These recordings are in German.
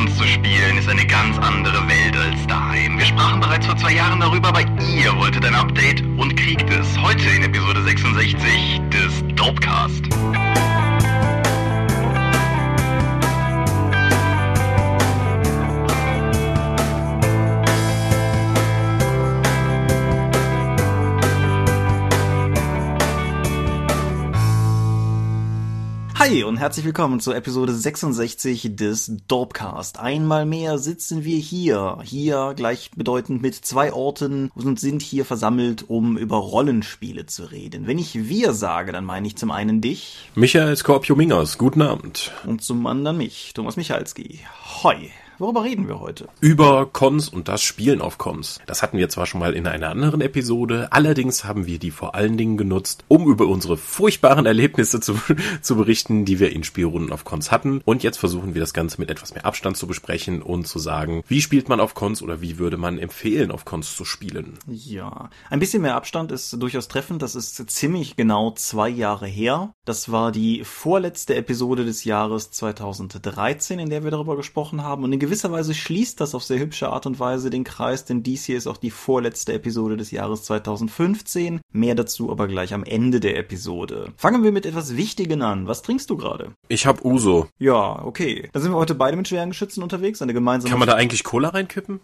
Cons zu spielen ist eine ganz andere Welt als daheim. Wir sprachen bereits vor zwei Jahren darüber, aber ihr wolltet ein Update und kriegt es heute in Episode 66 des Dopecast. Hi und herzlich willkommen zur Episode 66 des Dorpcast. Einmal mehr sitzen wir hier, hier gleichbedeutend mit zwei Orten und sind hier versammelt, um über Rollenspiele zu reden. Wenn ich wir sage, dann meine ich zum einen dich. Michael Skorpio-Mingers, guten Abend. Und zum anderen mich, Thomas Michalski. Hoi. Worüber reden wir heute? Über Cons und das Spielen auf Cons. Das hatten wir zwar schon mal in einer anderen Episode, allerdings haben wir die vor allen Dingen genutzt, um über unsere furchtbaren Erlebnisse zu, zu berichten, die wir in Spielrunden auf Cons hatten. Und jetzt versuchen wir das Ganze mit etwas mehr Abstand zu besprechen und zu sagen, wie spielt man auf Cons oder wie würde man empfehlen, auf Cons zu spielen. Ja, ein bisschen mehr Abstand ist durchaus treffend. Das ist ziemlich genau zwei Jahre her. Das war die vorletzte Episode des Jahres 2013, in der wir darüber gesprochen haben. Und in gewisser Weise schließt das auf sehr hübsche Art und Weise den Kreis, denn dies hier ist auch die vorletzte Episode des Jahres 2015. Mehr dazu aber gleich am Ende der Episode. Fangen wir mit etwas Wichtigen an. Was trinkst du gerade? Ich hab Uso. Ja, okay. Dann sind wir heute beide mit schweren Geschützen unterwegs. Eine gemeinsame. Kann man da eigentlich Cola reinkippen?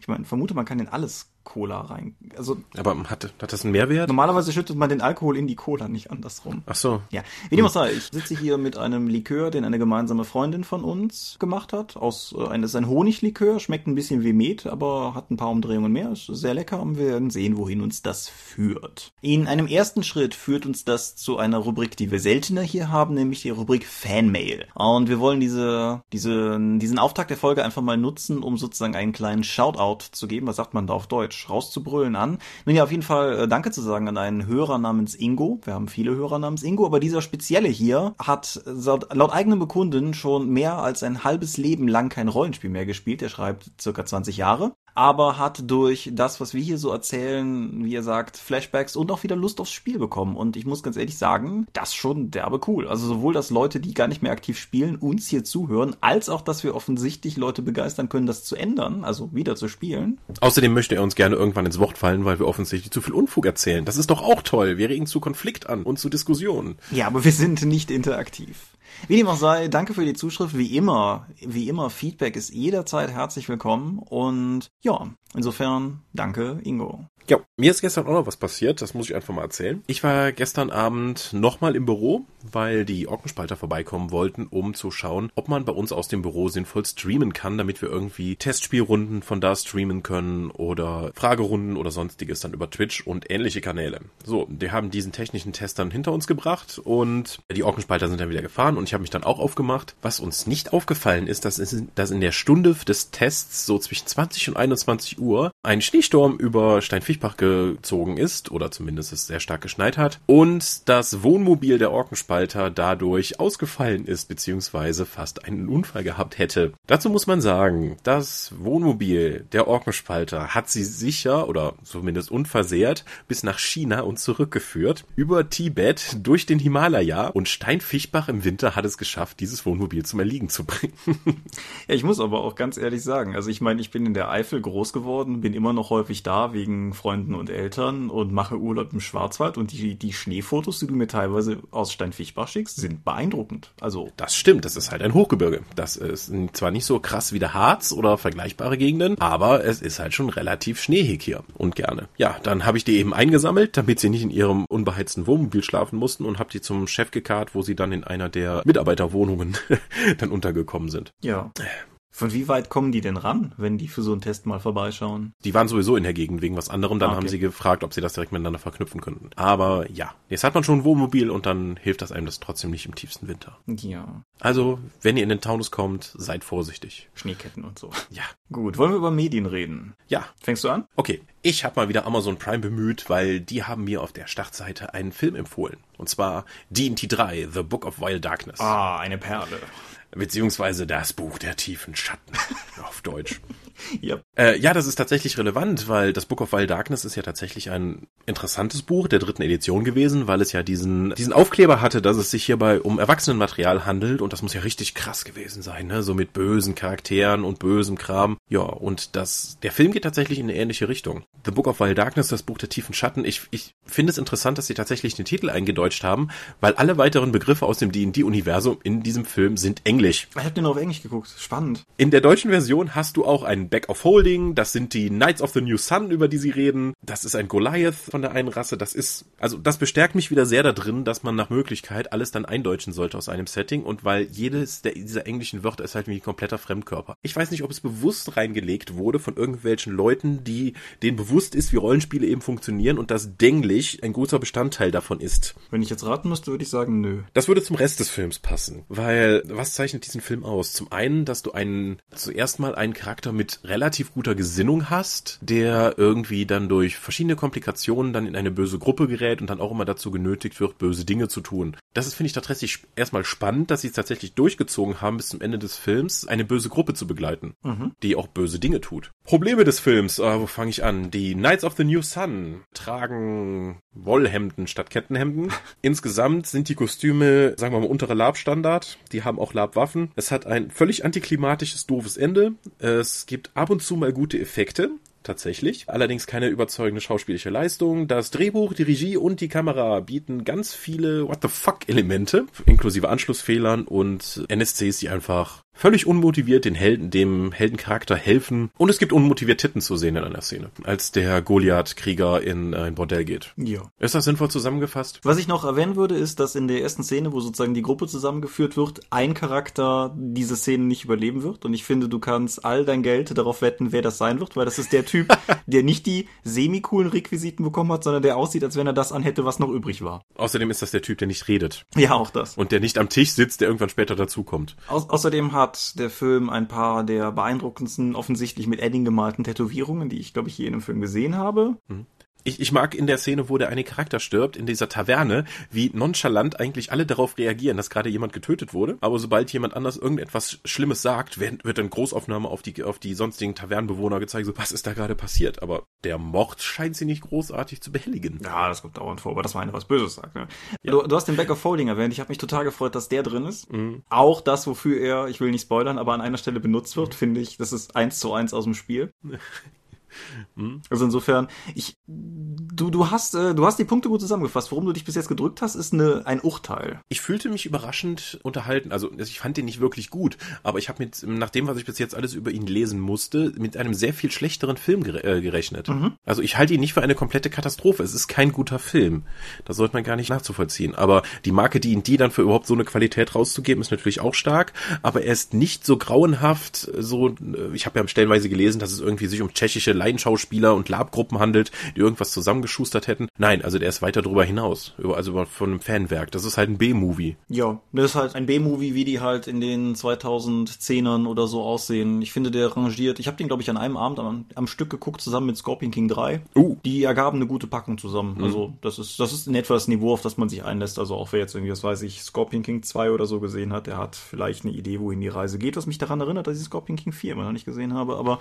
ich meine, vermute, man kann in alles Cola rein. Also aber hat, hat das einen Mehrwert? Normalerweise schüttet man den Alkohol in die Cola, nicht andersrum. Ach so. Ja. Wie dem auch sei, ich sitze hier mit einem Likör, den eine gemeinsame Freundin von uns gemacht hat. Aus äh, ein, das ist ein Honiglikör, schmeckt ein bisschen wie Met, aber hat ein paar Umdrehungen mehr. Ist sehr lecker und wir werden sehen, wohin uns das führt. In einem ersten Schritt führt uns das zu einer Rubrik, die wir seltener hier haben, nämlich die Rubrik Fanmail. Und wir wollen diese, diese, diesen Auftakt der Folge einfach mal nutzen, um sozusagen einen kleinen Shoutout zu geben. Was sagt man da auf Deutsch? Rauszubrüllen an. Nun ja, auf jeden Fall äh, Danke zu sagen an einen Hörer namens Ingo. Wir haben viele Hörer namens Ingo, aber dieser spezielle hier hat laut, laut eigenem Bekunden schon mehr als ein halbes Leben lang kein Rollenspiel mehr gespielt. Er schreibt circa 20 Jahre aber hat durch das, was wir hier so erzählen, wie er sagt, Flashbacks und auch wieder Lust aufs Spiel bekommen. Und ich muss ganz ehrlich sagen, das schon derbe cool. Also sowohl, dass Leute, die gar nicht mehr aktiv spielen, uns hier zuhören, als auch, dass wir offensichtlich Leute begeistern können, das zu ändern, also wieder zu spielen. Außerdem möchte er uns gerne irgendwann ins Wort fallen, weil wir offensichtlich zu viel Unfug erzählen. Das ist doch auch toll. Wir regen zu Konflikt an und zu Diskussionen. Ja, aber wir sind nicht interaktiv. Wie dem auch sei, danke für die Zuschrift. Wie immer, wie immer, Feedback ist jederzeit herzlich willkommen. Und ja, insofern danke, Ingo. Ja, mir ist gestern auch noch was passiert, das muss ich einfach mal erzählen. Ich war gestern Abend nochmal im Büro, weil die Ockenspalter vorbeikommen wollten, um zu schauen, ob man bei uns aus dem Büro sinnvoll streamen kann, damit wir irgendwie Testspielrunden von da streamen können oder Fragerunden oder sonstiges dann über Twitch und ähnliche Kanäle. So, wir haben diesen technischen Test dann hinter uns gebracht und die Ockenspalter sind dann wieder gefahren und ich habe mich dann auch aufgemacht. Was uns nicht aufgefallen ist, dass, ist, dass in der Stunde des Tests so zwischen 20 und 21 Uhr ein Schneesturm über Steinfisch Fischbach gezogen ist, oder zumindest es sehr stark geschneit hat, und das Wohnmobil der Orkenspalter dadurch ausgefallen ist, beziehungsweise fast einen Unfall gehabt hätte. Dazu muss man sagen, das Wohnmobil der Orkenspalter hat sie sicher, oder zumindest unversehrt, bis nach China und zurückgeführt, über Tibet, durch den Himalaya, und Steinfischbach im Winter hat es geschafft, dieses Wohnmobil zum Erliegen zu bringen. ja, ich muss aber auch ganz ehrlich sagen, also ich meine, ich bin in der Eifel groß geworden, bin immer noch häufig da wegen Freunden und Eltern und mache Urlaub im Schwarzwald und die, die Schneefotos, die du mir teilweise aus Steinfischbach schickst, sind beeindruckend. Also. Das stimmt, das ist halt ein Hochgebirge. Das ist zwar nicht so krass wie der Harz oder vergleichbare Gegenden, aber es ist halt schon relativ schneeig hier und gerne. Ja, dann habe ich die eben eingesammelt, damit sie nicht in ihrem unbeheizten Wohnmobil schlafen mussten und habe die zum Chef gekarrt, wo sie dann in einer der Mitarbeiterwohnungen dann untergekommen sind. Ja. Von wie weit kommen die denn ran, wenn die für so einen Test mal vorbeischauen? Die waren sowieso in der Gegend wegen was anderem. Dann ah, okay. haben sie gefragt, ob sie das direkt miteinander verknüpfen könnten. Aber ja, jetzt hat man schon ein Wohnmobil und dann hilft das einem das trotzdem nicht im tiefsten Winter. Ja. Also, wenn ihr in den Taunus kommt, seid vorsichtig. Schneeketten und so. Ja. Gut, wollen wir über Medien reden? Ja. Fängst du an? Okay. Ich habe mal wieder Amazon Prime bemüht, weil die haben mir auf der Startseite einen Film empfohlen. Und zwar D&T 3, The Book of Wild Darkness. Ah, eine Perle beziehungsweise das Buch der tiefen Schatten auf Deutsch. Ja. Äh, ja, das ist tatsächlich relevant, weil das Book of Wild Darkness ist ja tatsächlich ein interessantes Buch der dritten Edition gewesen, weil es ja diesen, diesen Aufkleber hatte, dass es sich hierbei um Erwachsenenmaterial handelt und das muss ja richtig krass gewesen sein, ne? So mit bösen Charakteren und bösem Kram. Ja, und das, der Film geht tatsächlich in eine ähnliche Richtung. The Book of Wild Darkness, das Buch der tiefen Schatten. Ich, ich finde es interessant, dass sie tatsächlich den Titel eingedeutscht haben, weil alle weiteren Begriffe aus dem D&D-Universum in diesem Film sind Englisch. Ich habe den auf Englisch geguckt. Spannend. In der deutschen Version hast du auch einen Back of Holding. Das sind die Knights of the New Sun, über die sie reden. Das ist ein Goliath von der einen Rasse. Das ist, also das bestärkt mich wieder sehr da drin, dass man nach Möglichkeit alles dann eindeutschen sollte aus einem Setting und weil jedes der, dieser englischen Wörter ist halt wie ein kompletter Fremdkörper. Ich weiß nicht, ob es bewusst reingelegt wurde von irgendwelchen Leuten, die denen bewusst ist, wie Rollenspiele eben funktionieren und dass Denglisch ein großer Bestandteil davon ist. Wenn ich jetzt raten müsste, würde ich sagen, nö. Das würde zum Rest des Films passen, weil was zeichnet diesen Film aus? Zum einen, dass du einen zuerst mal einen Charakter mit relativ guter Gesinnung hast, der irgendwie dann durch verschiedene Komplikationen dann in eine böse Gruppe gerät und dann auch immer dazu genötigt wird, böse Dinge zu tun. Das ist, finde ich, tatsächlich erstmal spannend, dass sie es tatsächlich durchgezogen haben, bis zum Ende des Films eine böse Gruppe zu begleiten, mhm. die auch böse Dinge tut. Probleme des Films, äh, wo fange ich an? Die Knights of the New Sun tragen Wollhemden statt Kettenhemden. Insgesamt sind die Kostüme, sagen wir mal, untere Labstandard. Die haben auch Labwaffen. Es hat ein völlig antiklimatisches, doofes Ende. Es gibt ab und zu mal gute Effekte tatsächlich. Allerdings keine überzeugende schauspielische Leistung. Das Drehbuch, die Regie und die Kamera bieten ganz viele What the fuck Elemente, inklusive Anschlussfehlern und NSCs, die einfach völlig unmotiviert den Helden, dem Heldencharakter helfen. Und es gibt unmotiviert Titten zu sehen in einer Szene, als der Goliath-Krieger in ein Bordell geht. Ja. Ist das sinnvoll zusammengefasst? Was ich noch erwähnen würde, ist, dass in der ersten Szene, wo sozusagen die Gruppe zusammengeführt wird, ein Charakter diese Szene nicht überleben wird. Und ich finde, du kannst all dein Geld darauf wetten, wer das sein wird, weil das ist der Typ, der nicht die semi-coolen Requisiten bekommen hat, sondern der aussieht, als wenn er das anhätte, was noch übrig war. Außerdem ist das der Typ, der nicht redet. Ja, auch das. Und der nicht am Tisch sitzt, der irgendwann später dazukommt. Au außerdem hat hat der Film ein paar der beeindruckendsten, offensichtlich mit Edding gemalten Tätowierungen, die ich, glaube ich, je in einem Film gesehen habe. Mhm ich, ich mag in der Szene, wo der eine Charakter stirbt, in dieser Taverne, wie nonchalant eigentlich alle darauf reagieren, dass gerade jemand getötet wurde. Aber sobald jemand anders irgendetwas Schlimmes sagt, wird, wird dann Großaufnahme auf die, auf die sonstigen Tavernenbewohner gezeigt, so was ist da gerade passiert. Aber der Mord scheint sie nicht großartig zu behelligen. Ja, das kommt dauernd vor, aber das war eine was Böses sagt. Ne? Ja. Du, du, hast den Back of Folding erwähnt. Ich habe mich total gefreut, dass der drin ist. Mhm. Auch das, wofür er, ich will nicht spoilern, aber an einer Stelle benutzt wird, mhm. finde ich, das ist eins zu eins aus dem Spiel. Hm? Also insofern, ich, du, du hast, äh, du hast die Punkte gut zusammengefasst. Worum du dich bis jetzt gedrückt hast, ist eine, ein Urteil. Ich fühlte mich überraschend unterhalten. Also ich fand den nicht wirklich gut, aber ich habe mit, nach dem, was ich bis jetzt alles über ihn lesen musste, mit einem sehr viel schlechteren Film gere äh, gerechnet. Mhm. Also ich halte ihn nicht für eine komplette Katastrophe. Es ist kein guter Film. Das sollte man gar nicht nachzuvollziehen. Aber die Marke, die ihn die dann für überhaupt so eine Qualität rauszugeben, ist natürlich auch stark. Aber er ist nicht so grauenhaft. So, äh, ich habe ja stellenweise gelesen, dass es irgendwie sich um tschechische Laienschauspieler und Labgruppen handelt, die irgendwas zusammengeschustert hätten. Nein, also der ist weiter drüber hinaus. Also von einem Fanwerk. Das ist halt ein B-Movie. Ja, das ist halt ein B-Movie, wie die halt in den 2010ern oder so aussehen. Ich finde, der rangiert. Ich habe den, glaube ich, an einem Abend am, am, Stück geguckt, zusammen mit Scorpion King 3. Uh. Die ergaben eine gute Packung zusammen. Mhm. Also, das ist, das ist in etwa das Niveau, auf das man sich einlässt. Also, auch wer jetzt irgendwie, das weiß ich, Scorpion King 2 oder so gesehen hat, der hat vielleicht eine Idee, wohin die Reise geht, was mich daran erinnert, dass ich Scorpion King 4 immer noch nicht gesehen habe. Aber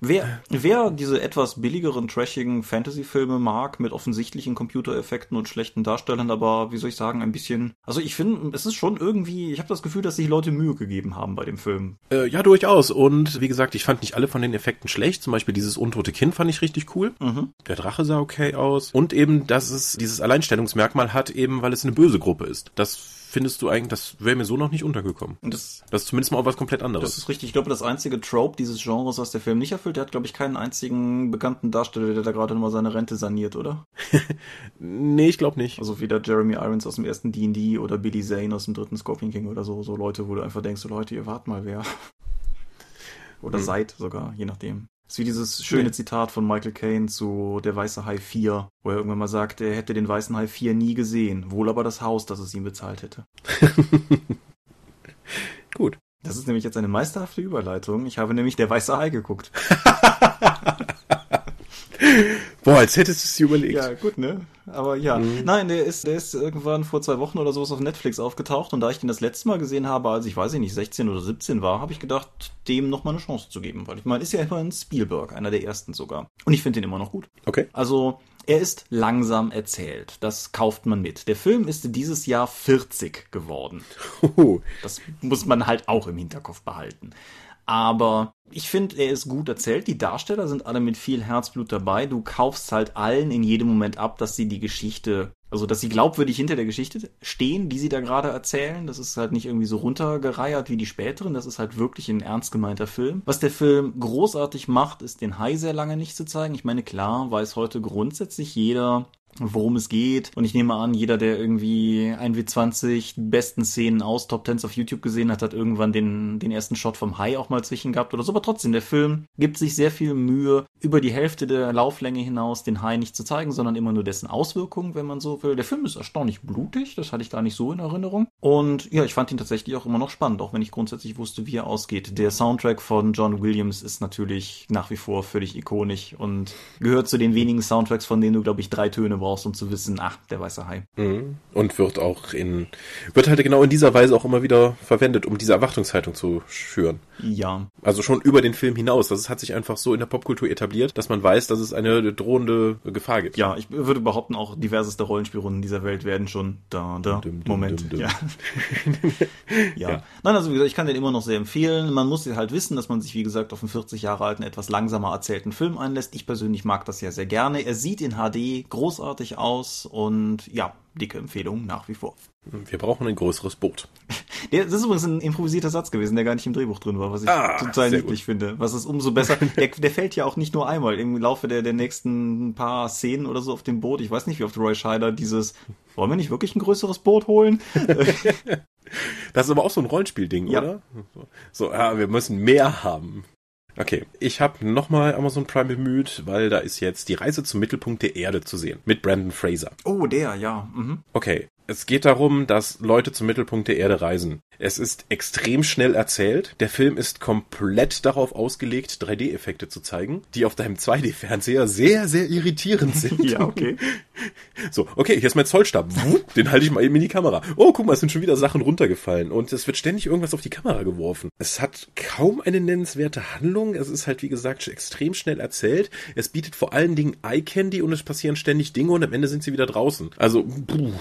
wer, wer die diese etwas billigeren, trashigen Fantasy-Filme mag, mit offensichtlichen Computereffekten und schlechten Darstellern, aber wie soll ich sagen, ein bisschen. Also ich finde, es ist schon irgendwie, ich habe das Gefühl, dass sich Leute Mühe gegeben haben bei dem Film. Äh, ja, durchaus. Und wie gesagt, ich fand nicht alle von den Effekten schlecht. Zum Beispiel dieses untote Kind fand ich richtig cool. Mhm. Der Drache sah okay aus. Und eben, dass es dieses Alleinstellungsmerkmal hat, eben weil es eine böse Gruppe ist. Das findest du eigentlich, das wäre mir so noch nicht untergekommen. Und das, das ist zumindest mal auch was komplett anderes. Das ist richtig. Ich glaube, das einzige Trope dieses Genres, was der Film nicht erfüllt, der hat, glaube ich, keinen einzigen bekannten Darsteller, der da gerade mal seine Rente saniert, oder? nee, ich glaube nicht. Also wieder Jeremy Irons aus dem ersten D&D oder Billy Zane aus dem dritten Scorpion King oder so. So Leute, wo du einfach denkst, so Leute, ihr wart mal wer. oder hm. seid sogar, je nachdem. Ist wie dieses schöne Zitat von Michael Caine zu Der Weiße Hai 4, wo er irgendwann mal sagt, er hätte den Weißen Hai 4 nie gesehen, wohl aber das Haus, das es ihm bezahlt hätte. Gut. Das ist nämlich jetzt eine meisterhafte Überleitung. Ich habe nämlich Der Weiße Hai geguckt. Boah, als hättest du es dir überlegt. Ja, gut, ne? Aber ja. Mhm. Nein, der ist, der ist irgendwann vor zwei Wochen oder sowas auf Netflix aufgetaucht und da ich den das letzte Mal gesehen habe, als ich weiß ich nicht, 16 oder 17 war, habe ich gedacht, dem noch mal eine Chance zu geben. Weil ich meine, ist ja immerhin Spielberg, einer der ersten sogar. Und ich finde den immer noch gut. Okay. Also, er ist langsam erzählt. Das kauft man mit. Der Film ist dieses Jahr 40 geworden. Das muss man halt auch im Hinterkopf behalten. Aber ich finde, er ist gut erzählt. Die Darsteller sind alle mit viel Herzblut dabei. Du kaufst halt allen in jedem Moment ab, dass sie die Geschichte, also dass sie glaubwürdig hinter der Geschichte stehen, die sie da gerade erzählen. Das ist halt nicht irgendwie so runtergereiert wie die späteren. Das ist halt wirklich ein ernst gemeinter Film. Was der Film großartig macht, ist den Hai sehr lange nicht zu zeigen. Ich meine, klar weiß heute grundsätzlich jeder, worum es geht. Und ich nehme an, jeder, der irgendwie 1W20 besten Szenen aus Top 10 auf YouTube gesehen hat, hat irgendwann den, den ersten Shot vom Hai auch mal zwischen gehabt oder so. Aber trotzdem, der Film gibt sich sehr viel Mühe, über die Hälfte der Lauflänge hinaus den Hai nicht zu zeigen, sondern immer nur dessen Auswirkungen, wenn man so will. Der Film ist erstaunlich blutig, das hatte ich gar nicht so in Erinnerung. Und ja, ich fand ihn tatsächlich auch immer noch spannend, auch wenn ich grundsätzlich wusste, wie er ausgeht. Der Soundtrack von John Williams ist natürlich nach wie vor völlig ikonisch und gehört zu den wenigen Soundtracks, von denen du, glaube ich, drei Töne brauchst, um zu wissen, ach, der weiße Hai. Mhm. Und wird auch in, wird halt genau in dieser Weise auch immer wieder verwendet, um diese Erwartungshaltung zu schüren. Ja. Also schon über den Film hinaus. Das hat sich einfach so in der Popkultur etabliert, dass man weiß, dass es eine drohende Gefahr gibt. Ja, ich würde behaupten, auch diverseste Rollenspielrunden dieser Welt werden schon da, da, dum, dum, Moment. Dum, ja. ja. ja. Nein, also wie gesagt, ich kann den immer noch sehr empfehlen. Man muss halt wissen, dass man sich, wie gesagt, auf einen 40 Jahre alten, etwas langsamer erzählten Film einlässt. Ich persönlich mag das ja sehr gerne. Er sieht in HD großartig aus und ja, dicke Empfehlung nach wie vor. Wir brauchen ein größeres Boot. Das ist übrigens ein improvisierter Satz gewesen, der gar nicht im Drehbuch drin war, was ich ah, total niedlich gut. finde. Was ist umso besser. Der, der fällt ja auch nicht nur einmal im Laufe der, der nächsten paar Szenen oder so auf dem Boot. Ich weiß nicht, wie oft Roy Scheider dieses, wollen wir nicht wirklich ein größeres Boot holen? das ist aber auch so ein Rollenspielding, ja. oder? So, ja, wir müssen mehr haben. Okay, ich habe nochmal Amazon Prime bemüht, weil da ist jetzt die Reise zum Mittelpunkt der Erde zu sehen mit Brandon Fraser. Oh, der, ja. Mhm. Okay, es geht darum, dass Leute zum Mittelpunkt der Erde reisen. Es ist extrem schnell erzählt. Der Film ist komplett darauf ausgelegt, 3D-Effekte zu zeigen, die auf deinem 2D-Fernseher sehr, sehr irritierend sind. ja, okay. So, okay, hier ist mein Zollstab. Den halte ich mal eben in die Kamera. Oh, guck mal, es sind schon wieder Sachen runtergefallen. Und es wird ständig irgendwas auf die Kamera geworfen. Es hat kaum eine nennenswerte Handlung. Es ist halt, wie gesagt, extrem schnell erzählt. Es bietet vor allen Dingen Eye Candy und es passieren ständig Dinge und am Ende sind sie wieder draußen. Also, puh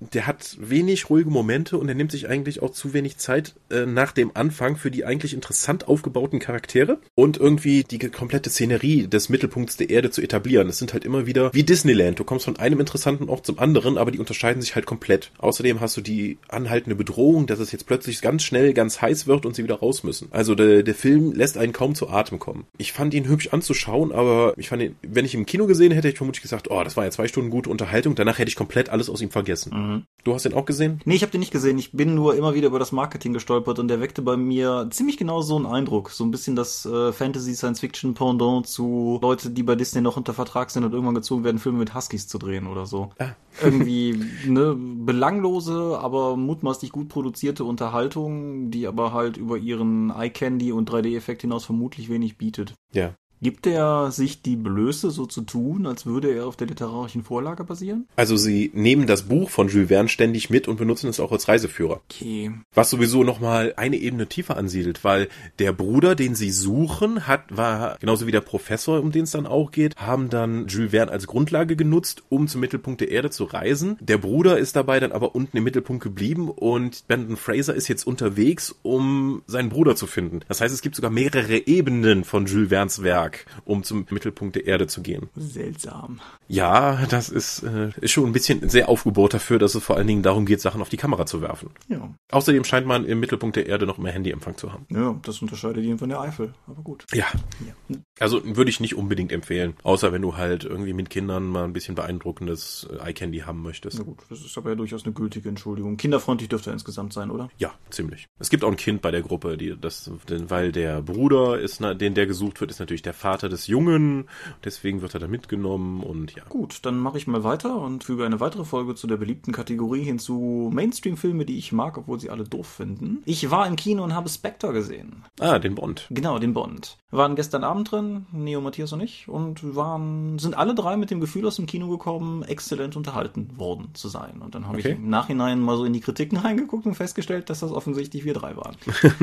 der hat wenig ruhige Momente und er nimmt sich eigentlich auch zu wenig Zeit äh, nach dem Anfang für die eigentlich interessant aufgebauten Charaktere und irgendwie die komplette Szenerie des Mittelpunkts der Erde zu etablieren. Es sind halt immer wieder wie Disneyland. Du kommst von einem interessanten Ort zum anderen, aber die unterscheiden sich halt komplett. Außerdem hast du die anhaltende Bedrohung, dass es jetzt plötzlich ganz schnell ganz heiß wird und sie wieder raus müssen. Also der, der Film lässt einen kaum zu Atem kommen. Ich fand ihn hübsch anzuschauen, aber ich fand ihn, wenn ich ihn im Kino gesehen hätte, hätte ich vermutlich gesagt, oh, das war ja zwei Stunden gute Unterhaltung. Danach hätte ich komplett alles aus ihm vergessen. Mhm. Mhm. Du hast den auch gesehen? Nee, ich habe den nicht gesehen. Ich bin nur immer wieder über das Marketing gestolpert und der weckte bei mir ziemlich genau so einen Eindruck. So ein bisschen das äh, Fantasy-Science-Fiction-Pendant zu Leute, die bei Disney noch unter Vertrag sind und irgendwann gezwungen werden, Filme mit Huskies zu drehen oder so. Ah. Irgendwie ne, belanglose, aber mutmaßlich gut produzierte Unterhaltung, die aber halt über ihren Eye-Candy und 3D-Effekt hinaus vermutlich wenig bietet. Ja. Gibt er sich die Blöße, so zu tun, als würde er auf der literarischen Vorlage basieren? Also sie nehmen das Buch von Jules Verne ständig mit und benutzen es auch als Reiseführer. Okay. Was sowieso nochmal eine Ebene tiefer ansiedelt, weil der Bruder, den sie suchen, hat, war genauso wie der Professor, um den es dann auch geht, haben dann Jules Verne als Grundlage genutzt, um zum Mittelpunkt der Erde zu reisen. Der Bruder ist dabei dann aber unten im Mittelpunkt geblieben und Brandon Fraser ist jetzt unterwegs, um seinen Bruder zu finden. Das heißt, es gibt sogar mehrere Ebenen von Jules Vernes Werk. Tag, um zum Mittelpunkt der Erde zu gehen. Seltsam. Ja, das ist, äh, ist schon ein bisschen sehr aufgebaut dafür, dass es vor allen Dingen darum geht, Sachen auf die Kamera zu werfen. Ja. Außerdem scheint man im Mittelpunkt der Erde noch mehr Handyempfang zu haben. Ja, das unterscheidet ihn von der Eifel, aber gut. Ja. ja. Also würde ich nicht unbedingt empfehlen, außer wenn du halt irgendwie mit Kindern mal ein bisschen beeindruckendes äh, Eye Candy haben möchtest. Na gut, das ist aber ja durchaus eine gültige Entschuldigung. Kinderfreundlich dürfte er insgesamt sein, oder? Ja, ziemlich. Es gibt auch ein Kind bei der Gruppe, die das, weil der Bruder ist, den der gesucht wird, ist natürlich der Vater des Jungen. Deswegen wird er da mitgenommen und ja. Gut, dann mache ich mal weiter und füge eine weitere Folge zu der beliebten Kategorie hinzu Mainstream-Filme, die ich mag, obwohl sie alle doof finden. Ich war im Kino und habe Spectre gesehen. Ah, den Bond. Genau, den Bond. waren gestern Abend drin, Neo, Matthias und ich, und waren, sind alle drei mit dem Gefühl aus dem Kino gekommen, exzellent unterhalten worden zu sein. Und dann habe Okay. ich im Nachhinein mal so in die Kritiken reingeguckt und festgestellt, dass das offensichtlich wir drei waren.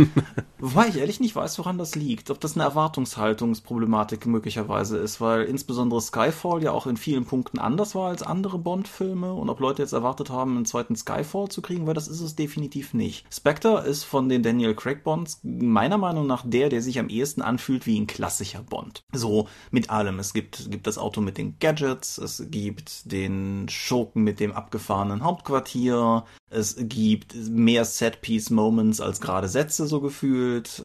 Wobei ich ehrlich nicht weiß, woran das liegt. Ob das eine Erwartungshaltungsproblematik möglicherweise ist, weil insbesondere Skyfall ja auch in vielen Punkten anders war als andere Bond-Filme und ob Leute jetzt erwartet haben, einen zweiten Skyfall zu kriegen, weil das ist es definitiv nicht. Spectre ist von den Daniel Craig Bonds meiner Meinung nach der, der sich am ehesten anfühlt wie ein klassischer Bond. So mit allem. Es gibt, gibt das Auto mit den Gadgets, es gibt den Schurken mit dem abgefahrenen Hauptquartier, es gibt mehr Set-Piece-Moments als gerade Sätze so gefühlt.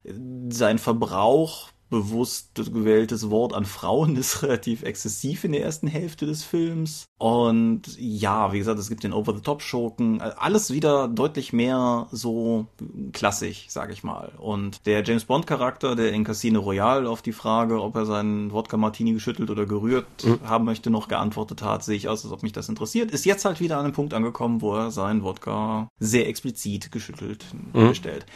Sein Verbrauch bewusst gewähltes Wort an Frauen ist relativ exzessiv in der ersten Hälfte des Films. Und ja, wie gesagt, es gibt den Over-the-Top-Schurken. Alles wieder deutlich mehr so klassisch, sag ich mal. Und der James Bond-Charakter, der in Casino Royale auf die Frage, ob er seinen Wodka Martini geschüttelt oder gerührt haben möchte, noch geantwortet hat, sehe ich aus, als ob mich das interessiert, ist jetzt halt wieder an einem Punkt angekommen, wo er seinen Wodka sehr explizit geschüttelt bestellt.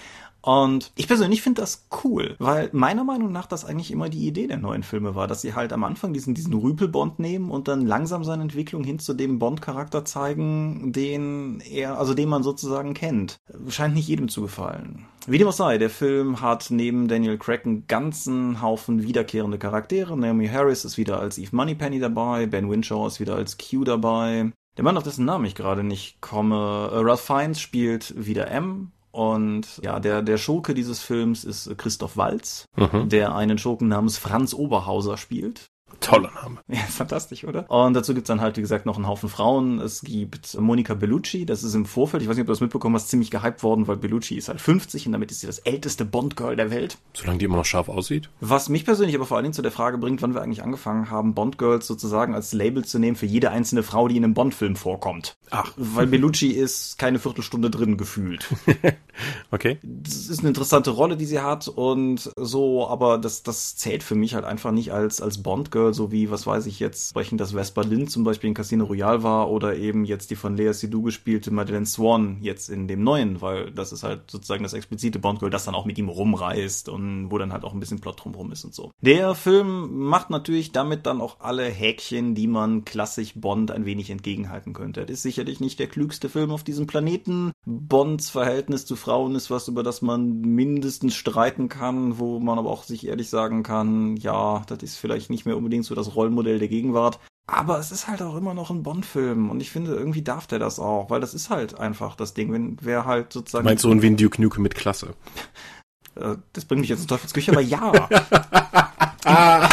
Und ich persönlich finde das cool, weil meiner Meinung nach das eigentlich immer die Idee der neuen Filme war, dass sie halt am Anfang diesen, diesen Rüpel-Bond nehmen und dann langsam seine Entwicklung hin zu dem Bond-Charakter zeigen, den er, also den man sozusagen kennt. Scheint nicht jedem zu gefallen. Wie dem auch sei, der Film hat neben Daniel Craig einen ganzen Haufen wiederkehrende Charaktere. Naomi Harris ist wieder als Eve Moneypenny dabei, Ben Winshaw ist wieder als Q dabei. Der Mann, auf dessen Namen ich gerade nicht komme, äh, Ralph Fiennes spielt wieder M. Und ja, der, der Schurke dieses Films ist Christoph Walz, der einen Schurken namens Franz Oberhauser spielt. Toller Name. Ja, fantastisch, oder? Und dazu gibt's dann halt, wie gesagt, noch einen Haufen Frauen. Es gibt Monica Bellucci, das ist im Vorfeld, ich weiß nicht, ob du das mitbekommen hast, ziemlich gehypt worden, weil Bellucci ist halt 50 und damit ist sie das älteste Bond-Girl der Welt. Solange die immer noch scharf aussieht. Was mich persönlich aber vor allen Dingen zu der Frage bringt, wann wir eigentlich angefangen haben, Bond-Girls sozusagen als Label zu nehmen für jede einzelne Frau, die in einem Bond-Film vorkommt. Ach. Weil Bellucci ist keine Viertelstunde drin gefühlt. Okay. das ist eine interessante Rolle, die sie hat und so, aber das, das zählt für mich halt einfach nicht als, als Bond-Girl, so wie, was weiß ich jetzt, sprechen, dass Vespa Lind zum Beispiel in Casino Royale war oder eben jetzt die von Lea Seydoux gespielte Madeleine Swan jetzt in dem neuen, weil das ist halt sozusagen das explizite Bond-Girl, das dann auch mit ihm rumreist und wo dann halt auch ein bisschen Plot drumherum ist und so. Der Film macht natürlich damit dann auch alle Häkchen, die man klassisch Bond ein wenig entgegenhalten könnte. Das ist sicherlich nicht der klügste Film auf diesem Planeten. Bonds Verhältnis zu Frauen ist was, über das man mindestens streiten kann, wo man aber auch sich ehrlich sagen kann, ja, das ist vielleicht nicht mehr unbedingt so das Rollenmodell der Gegenwart. Aber es ist halt auch immer noch ein Bond-Film und ich finde, irgendwie darf der das auch, weil das ist halt einfach das Ding, wenn wer halt sozusagen. Meinst du, wie ein Duke Nukem mit Klasse? Äh, das bringt mich jetzt in Teufelsküche, aber ja.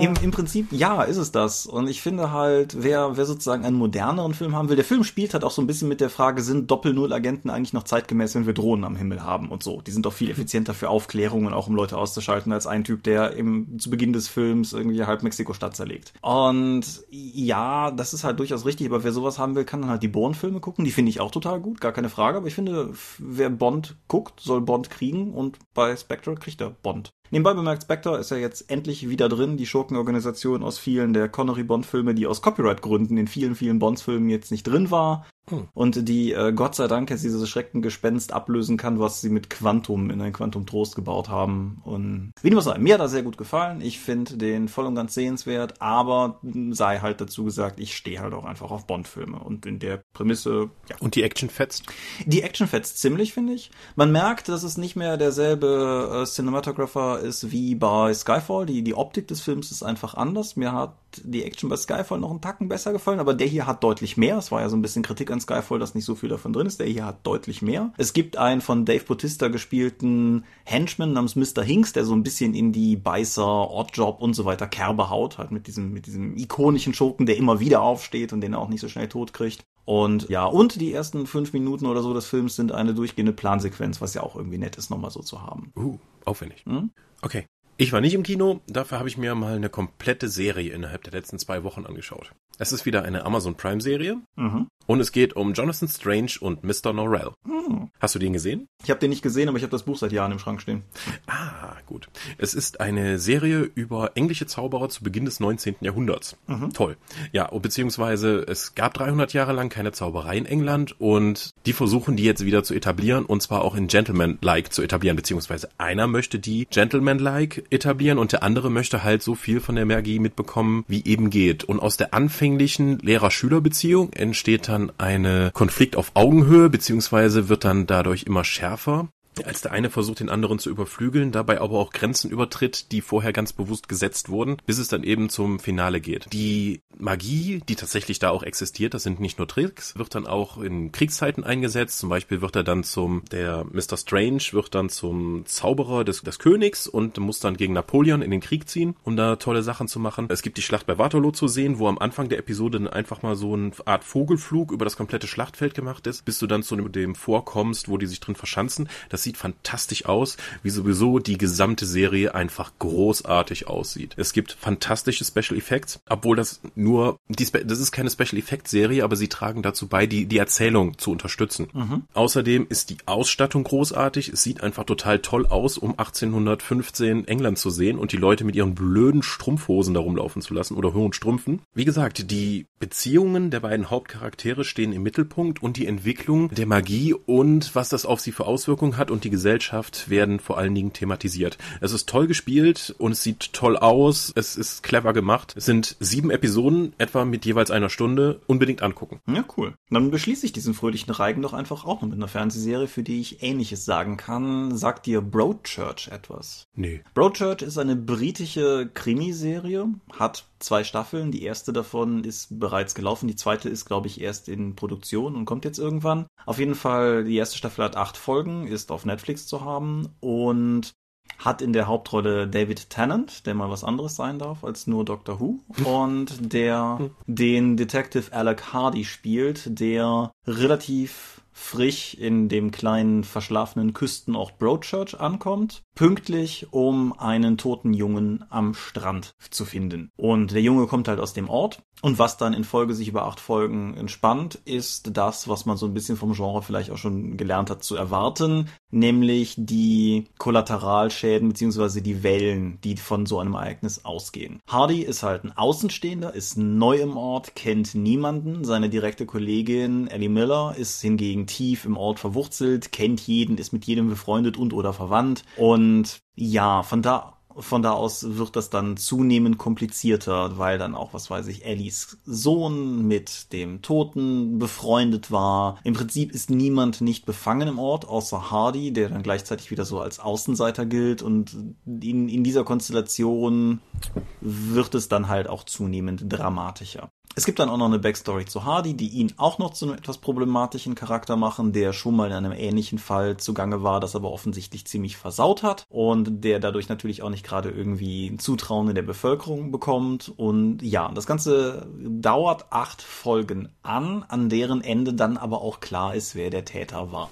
Im, Im Prinzip, ja, ist es das. Und ich finde halt, wer, wer sozusagen einen moderneren Film haben will, der Film spielt halt auch so ein bisschen mit der Frage, sind Doppel-Null-Agenten eigentlich noch zeitgemäß, wenn wir Drohnen am Himmel haben und so. Die sind doch viel effizienter für Aufklärung und auch um Leute auszuschalten, als ein Typ, der im, zu Beginn des Films irgendwie halb Mexiko-Stadt zerlegt. Und ja, das ist halt durchaus richtig, aber wer sowas haben will, kann dann halt die Bourne-Filme gucken. Die finde ich auch total gut, gar keine Frage. Aber ich finde, wer Bond guckt, soll Bond kriegen und bei Spectre kriegt er Bond. Nebenbei bemerkt, Spectre ist ja jetzt endlich wieder drin, die Schurkenorganisation aus vielen der Connery-Bond-Filme, die aus Copyright-Gründen in vielen, vielen Bonds-Filmen jetzt nicht drin war. Hm. Und die äh, Gott sei Dank jetzt dieses Schreckengespenst ablösen kann, was sie mit Quantum in ein Quantum Trost gebaut haben. Und wie dem auch sei, mir hat er sehr gut gefallen. Ich finde den voll und ganz sehenswert, aber sei halt dazu gesagt, ich stehe halt auch einfach auf Bond-Filme. Und in der Prämisse, ja, Und die Action fetzt? die Action fetzt ziemlich, finde ich. Man merkt, dass es nicht mehr derselbe äh, Cinematographer ist wie bei Skyfall. Die, die Optik des Films ist einfach anders. Mir hat die Action bei Skyfall noch einen Tacken besser gefallen, aber der hier hat deutlich mehr. Es war ja so ein bisschen Kritik an Skyfall, dass nicht so viel davon drin ist. Der hier hat deutlich mehr. Es gibt einen von Dave Bautista gespielten Henchman namens Mr. Hinks, der so ein bisschen in die Beißer, Oddjob und so weiter Kerbe haut, halt mit diesem, mit diesem ikonischen Schurken, der immer wieder aufsteht und den er auch nicht so schnell tot kriegt. Und ja, und die ersten fünf Minuten oder so des Films sind eine durchgehende Plansequenz, was ja auch irgendwie nett ist, nochmal so zu haben. Uh, aufwendig. Hm? Okay. Ich war nicht im Kino, dafür habe ich mir mal eine komplette Serie innerhalb der letzten zwei Wochen angeschaut. Es ist wieder eine Amazon Prime Serie. Mhm. Und es geht um Jonathan Strange und Mr. Norrell. Hm. Hast du den gesehen? Ich habe den nicht gesehen, aber ich habe das Buch seit Jahren im Schrank stehen. Ah, gut. Es ist eine Serie über englische Zauberer zu Beginn des 19. Jahrhunderts. Toll. Ja, beziehungsweise es gab 300 Jahre lang keine Zauberei in England und die versuchen die jetzt wieder zu etablieren und zwar auch in Gentleman-like zu etablieren, beziehungsweise einer möchte die Gentleman-like etablieren und der andere möchte halt so viel von der Magie mitbekommen, wie eben geht. Und aus der anfänglichen Lehrer-Schüler-Beziehung entsteht dann eine Konflikt auf Augenhöhe, beziehungsweise wird dann dadurch immer schärfer als der eine versucht, den anderen zu überflügeln, dabei aber auch Grenzen übertritt, die vorher ganz bewusst gesetzt wurden, bis es dann eben zum Finale geht. Die Magie, die tatsächlich da auch existiert, das sind nicht nur Tricks, wird dann auch in Kriegszeiten eingesetzt. Zum Beispiel wird er dann zum, der Mr. Strange wird dann zum Zauberer des, des Königs und muss dann gegen Napoleon in den Krieg ziehen, um da tolle Sachen zu machen. Es gibt die Schlacht bei Waterloo zu sehen, wo am Anfang der Episode dann einfach mal so eine Art Vogelflug über das komplette Schlachtfeld gemacht ist, bis du dann zu dem vorkommst, wo die sich drin verschanzen. Das sieht fantastisch aus, wie sowieso die gesamte Serie einfach großartig aussieht. Es gibt fantastische Special Effects, obwohl das nur, die, Spe- das ist keine Special Effects Serie, aber sie tragen dazu bei, die, die Erzählung zu unterstützen. Außerdem ist die Ausstattung großartig. Es sieht einfach total toll aus, um 1815 England zu sehen und die Leute mit ihren blöden Strumpfhosen da rumlaufen zu lassen oder hohen Strümpfen. Wie gesagt, die Beziehungen der beiden Hauptcharaktere stehen im Mittelpunkt und die Entwicklung der Magie und was das auf sie für Auswirkungen hat und die Gesellschaft werden vor allen Dingen thematisiert. Es ist toll gespielt und es sieht toll aus. Es ist clever gemacht. Es sind sieben Episoden, etwa mit jeweils einer Stunde. Unbedingt angucken. Ja, cool. Dann beschließe ich diesen fröhlichen Reigen doch einfach auch noch mit einer Fernsehserie, für die ich Ähnliches sagen kann. Sagt dir Broadchurch etwas? Nee. Broadchurch ist eine britische Krimiserie, hat zwei Staffeln. Die erste davon ist bereits gelaufen, die zweite ist, glaube ich, erst in Produktion und kommt jetzt irgendwann. Auf jeden Fall, die erste Staffel hat acht Folgen, ist auf Netflix zu haben und hat in der Hauptrolle David Tennant, der mal was anderes sein darf als nur Doctor Who, und der den Detective Alec Hardy spielt, der relativ frisch in dem kleinen verschlafenen Küstenort Broadchurch ankommt, pünktlich, um einen toten Jungen am Strand zu finden. Und der Junge kommt halt aus dem Ort. Und was dann in Folge sich über acht Folgen entspannt, ist das, was man so ein bisschen vom Genre vielleicht auch schon gelernt hat zu erwarten, nämlich die Kollateralschäden beziehungsweise die Wellen, die von so einem Ereignis ausgehen. Hardy ist halt ein Außenstehender, ist neu im Ort, kennt niemanden. Seine direkte Kollegin Ellie Miller ist hingegen tief im Ort verwurzelt, kennt jeden, ist mit jedem befreundet und oder verwandt. Und ja, von da von da aus wird das dann zunehmend komplizierter, weil dann auch, was weiß ich, Ellies Sohn mit dem Toten befreundet war. Im Prinzip ist niemand nicht befangen im Ort, außer Hardy, der dann gleichzeitig wieder so als Außenseiter gilt und in, in dieser Konstellation wird es dann halt auch zunehmend dramatischer. Es gibt dann auch noch eine Backstory zu Hardy, die ihn auch noch zu einem etwas problematischen Charakter machen, der schon mal in einem ähnlichen Fall zugange war, das aber offensichtlich ziemlich versaut hat und der dadurch natürlich auch nicht gerade irgendwie Zutrauen in der Bevölkerung bekommt. Und ja, das Ganze dauert acht Folgen an, an deren Ende dann aber auch klar ist, wer der Täter war.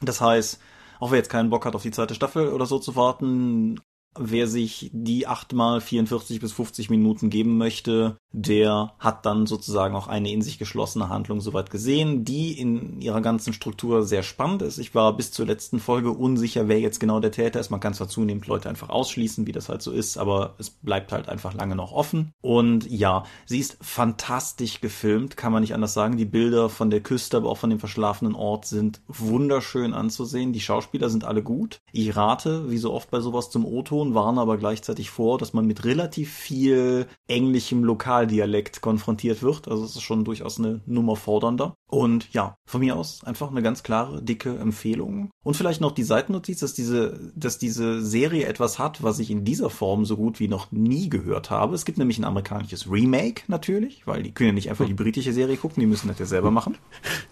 Das heißt, auch wer jetzt keinen Bock hat, auf die zweite Staffel oder so zu warten, wer sich die achtmal 44 bis 50 Minuten geben möchte, der hat dann sozusagen auch eine in sich geschlossene Handlung soweit gesehen, die in ihrer ganzen Struktur sehr spannend ist. Ich war bis zur letzten Folge unsicher, wer jetzt genau der Täter ist. Man kann zwar zunehmend Leute einfach ausschließen, wie das halt so ist, aber es bleibt halt einfach lange noch offen. Und ja, sie ist fantastisch gefilmt, kann man nicht anders sagen. Die Bilder von der Küste, aber auch von dem verschlafenen Ort sind wunderschön anzusehen. Die Schauspieler sind alle gut. Ich rate, wie so oft bei sowas zum O-Ton, warne aber gleichzeitig vor, dass man mit relativ viel englischem Lokaldialekt konfrontiert wird. Also es ist schon durchaus eine Nummer fordernder. Und ja, von mir aus einfach eine ganz klare, dicke Empfehlung. Und vielleicht noch die Seitennotiz, dass diese, dass diese Serie etwas hat, was ich in dieser Form so gut wie noch nie gehört habe. Es gibt nämlich ein amerikanisches Remake natürlich, weil die können ja nicht einfach die britische Serie gucken, die müssen das ja selber machen.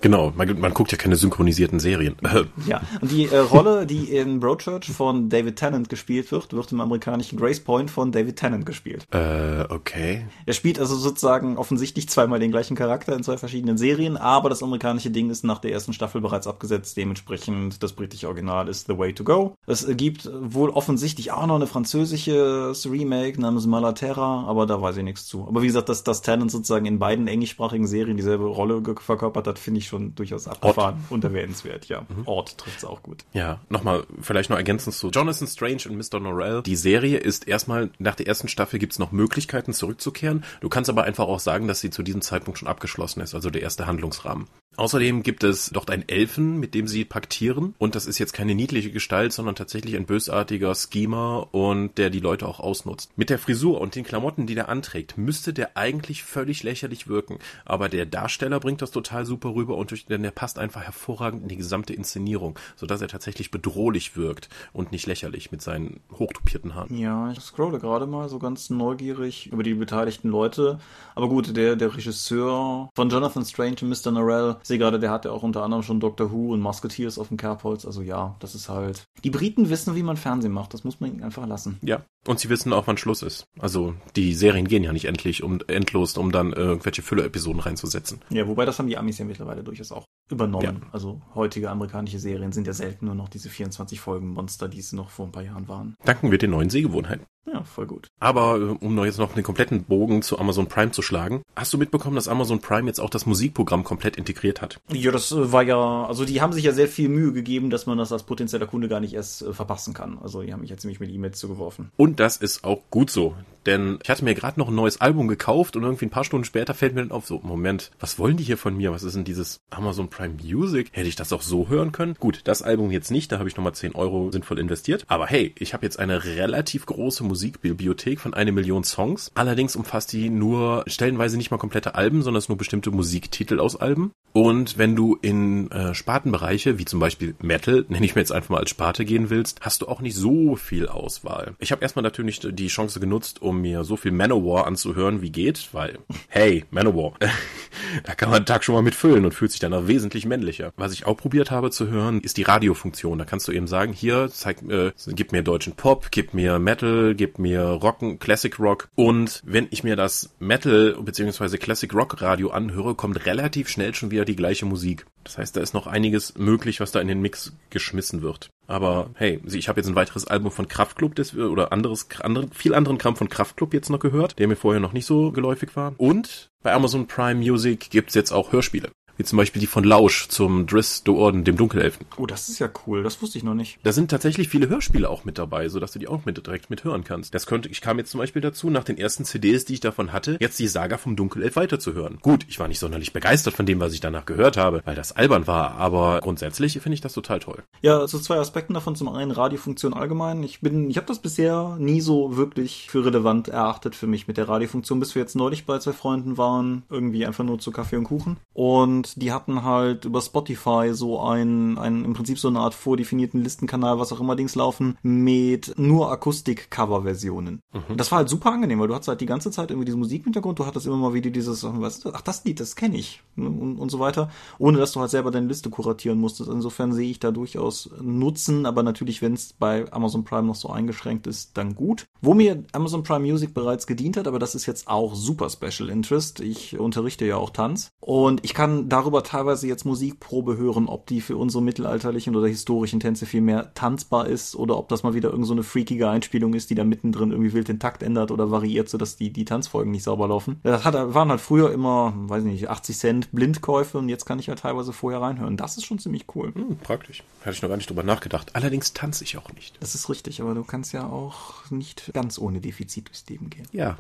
Genau, man, man guckt ja keine synchronisierten Serien. Ja, und die äh, Rolle, die in Broadchurch von David Tennant gespielt wird, wird im amerikanischen Grace Point von David Tennant gespielt. äh, okay. Er spielt also sozusagen offensichtlich zweimal den gleichen Charakter in zwei verschiedenen Serien, aber das amerikanische Ding ist nach der ersten Staffel bereits abgesetzt. Dementsprechend das britische Original ist The Way to Go. Es gibt wohl offensichtlich auch noch eine französische Remake namens Malaterra, aber da weiß ich nichts zu. Aber wie gesagt, dass das Talent sozusagen in beiden englischsprachigen Serien dieselbe Rolle verkörpert hat, finde ich schon durchaus abgefahren und erwähnenswert. Ja, mhm. Ort trifft es auch gut. Ja, nochmal vielleicht noch ergänzend zu Jonathan Strange und Mr. Norrell. Die Serie ist erstmal, nach der ersten Staffel gibt es noch Möglichkeiten zurückzukehren. Du kannst aber einfach auch sagen, dass sie zu diesem Zeitpunkt schon abgeschlossen ist, also der erste Handlungsrahmen. them Außerdem gibt es dort einen Elfen, mit dem sie paktieren. Und das ist jetzt keine niedliche Gestalt, sondern tatsächlich ein bösartiger Schemer und der die Leute auch ausnutzt. Mit der Frisur und den Klamotten, die der anträgt, müsste der eigentlich völlig lächerlich wirken. Aber der Darsteller bringt das total super rüber und durch, denn der passt einfach hervorragend in die gesamte Inszenierung, sodass er tatsächlich bedrohlich wirkt und nicht lächerlich mit seinen hochtupierten Haaren. Ja, ich scrolle gerade mal so ganz neugierig über die beteiligten Leute. Aber gut, der, der Regisseur von Jonathan Strange und Mr. Norrell ich sehe gerade, der hat ja auch unter anderem schon Doctor Who und Musketeers auf dem Kerbholz. Also ja, das ist halt. Die Briten wissen, wie man Fernsehen macht. Das muss man ihnen einfach lassen. Ja. Und sie wissen auch, wann Schluss ist. Also die Serien gehen ja nicht endlich um endlos, um dann irgendwelche Füller-Episoden reinzusetzen. Ja, wobei das haben die Amis ja mittlerweile durchaus auch übernommen. Ja. Also heutige amerikanische Serien sind ja selten nur noch diese 24 Folgen Monster, die es noch vor ein paar Jahren waren. Danken wir den neuen Sehgewohnheiten. Ja, voll gut. Aber äh, um noch jetzt noch den kompletten Bogen zu Amazon Prime zu schlagen, hast du mitbekommen, dass Amazon Prime jetzt auch das Musikprogramm komplett integriert hat? Ja, das äh, war ja, also die haben sich ja sehr viel Mühe gegeben, dass man das als potenzieller Kunde gar nicht erst äh, verpassen kann. Also die haben mich ja ziemlich mit E-Mails zugeworfen. Und das ist auch gut so. Denn ich hatte mir gerade noch ein neues Album gekauft und irgendwie ein paar Stunden später fällt mir dann auf, so, Moment, was wollen die hier von mir? Was ist denn dieses Amazon Prime Music? Hätte ich das auch so hören können? Gut, das Album jetzt nicht, da habe ich nochmal 10 Euro sinnvoll investiert. Aber hey, ich habe jetzt eine relativ große Musikbibliothek von eine Million Songs. Allerdings umfasst die nur stellenweise nicht mal komplette Alben, sondern es nur bestimmte Musiktitel aus Alben. Und wenn du in äh, Spartenbereiche, wie zum Beispiel Metal, nenne ich mir jetzt einfach mal als Sparte gehen willst, hast du auch nicht so viel Auswahl. Ich habe erstmal natürlich die Chance genutzt, um mir so viel Manowar anzuhören, wie geht, weil, hey, Manowar, da kann man einen Tag schon mal mitfüllen und fühlt sich dann auch wesentlich männlicher. Was ich auch probiert habe zu hören, ist die Radiofunktion. Da kannst du eben sagen, hier, zeig, äh, gib mir deutschen Pop, gib mir Metal, gib mir Rocken, Classic Rock. Und wenn ich mir das Metal bzw. Classic Rock Radio anhöre, kommt relativ schnell schon wieder die gleiche Musik. Das heißt, da ist noch einiges möglich, was da in den Mix geschmissen wird. Aber hey, ich habe jetzt ein weiteres Album von Kraftklub des, oder anderes, andere, viel anderen Kram von Kraftklub jetzt noch gehört, der mir vorher noch nicht so geläufig war. Und bei Amazon Prime Music gibt's jetzt auch Hörspiele. Wie zum Beispiel die von Lausch zum Driss de Orden, dem Dunkelelfen. Oh, das ist ja cool. Das wusste ich noch nicht. Da sind tatsächlich viele Hörspiele auch mit dabei, sodass du die auch mit, direkt mit hören kannst. Das könnte, ich kam jetzt zum Beispiel dazu, nach den ersten CDs, die ich davon hatte, jetzt die Saga vom Dunkelelf weiterzuhören. Gut, ich war nicht sonderlich begeistert von dem, was ich danach gehört habe, weil das albern war, aber grundsätzlich finde ich das total toll. Ja, also zwei Aspekten davon. Zum einen Radiofunktion allgemein. Ich bin, ich habe das bisher nie so wirklich für relevant erachtet für mich mit der Radiofunktion, bis wir jetzt neulich bei zwei Freunden waren, irgendwie einfach nur zu Kaffee und Kuchen. Und die hatten halt über Spotify so ein, ein im Prinzip so eine Art vordefinierten Listenkanal, was auch immer Dings laufen, mit nur Akustik-Cover-Versionen. Mhm. Das war halt super angenehm, weil du hattest halt die ganze Zeit irgendwie diese Musik im Hintergrund, du hattest immer mal wieder dieses, weißt du, ach, das Lied, das kenne ich ne, und, und so weiter, ohne dass du halt selber deine Liste kuratieren musstest. Insofern sehe ich da durchaus Nutzen, aber natürlich, wenn es bei Amazon Prime noch so eingeschränkt ist, dann gut. Wo mir Amazon Prime Music bereits gedient hat, aber das ist jetzt auch super Special Interest. Ich unterrichte ja auch Tanz und ich kann darüber teilweise jetzt Musikprobe hören, ob die für unsere mittelalterlichen oder historischen Tänze viel mehr tanzbar ist oder ob das mal wieder irgend so eine freakige Einspielung ist, die da mittendrin irgendwie wild den Takt ändert oder variiert, sodass die, die Tanzfolgen nicht sauber laufen. Das hat, waren halt früher immer, weiß nicht, 80 Cent Blindkäufe und jetzt kann ich halt teilweise vorher reinhören. Das ist schon ziemlich cool. Hm, praktisch. Hatte ich noch gar nicht drüber nachgedacht. Allerdings tanze ich auch nicht. Das ist richtig, aber du kannst ja auch nicht ganz ohne Defizit durchs Leben gehen. Ja.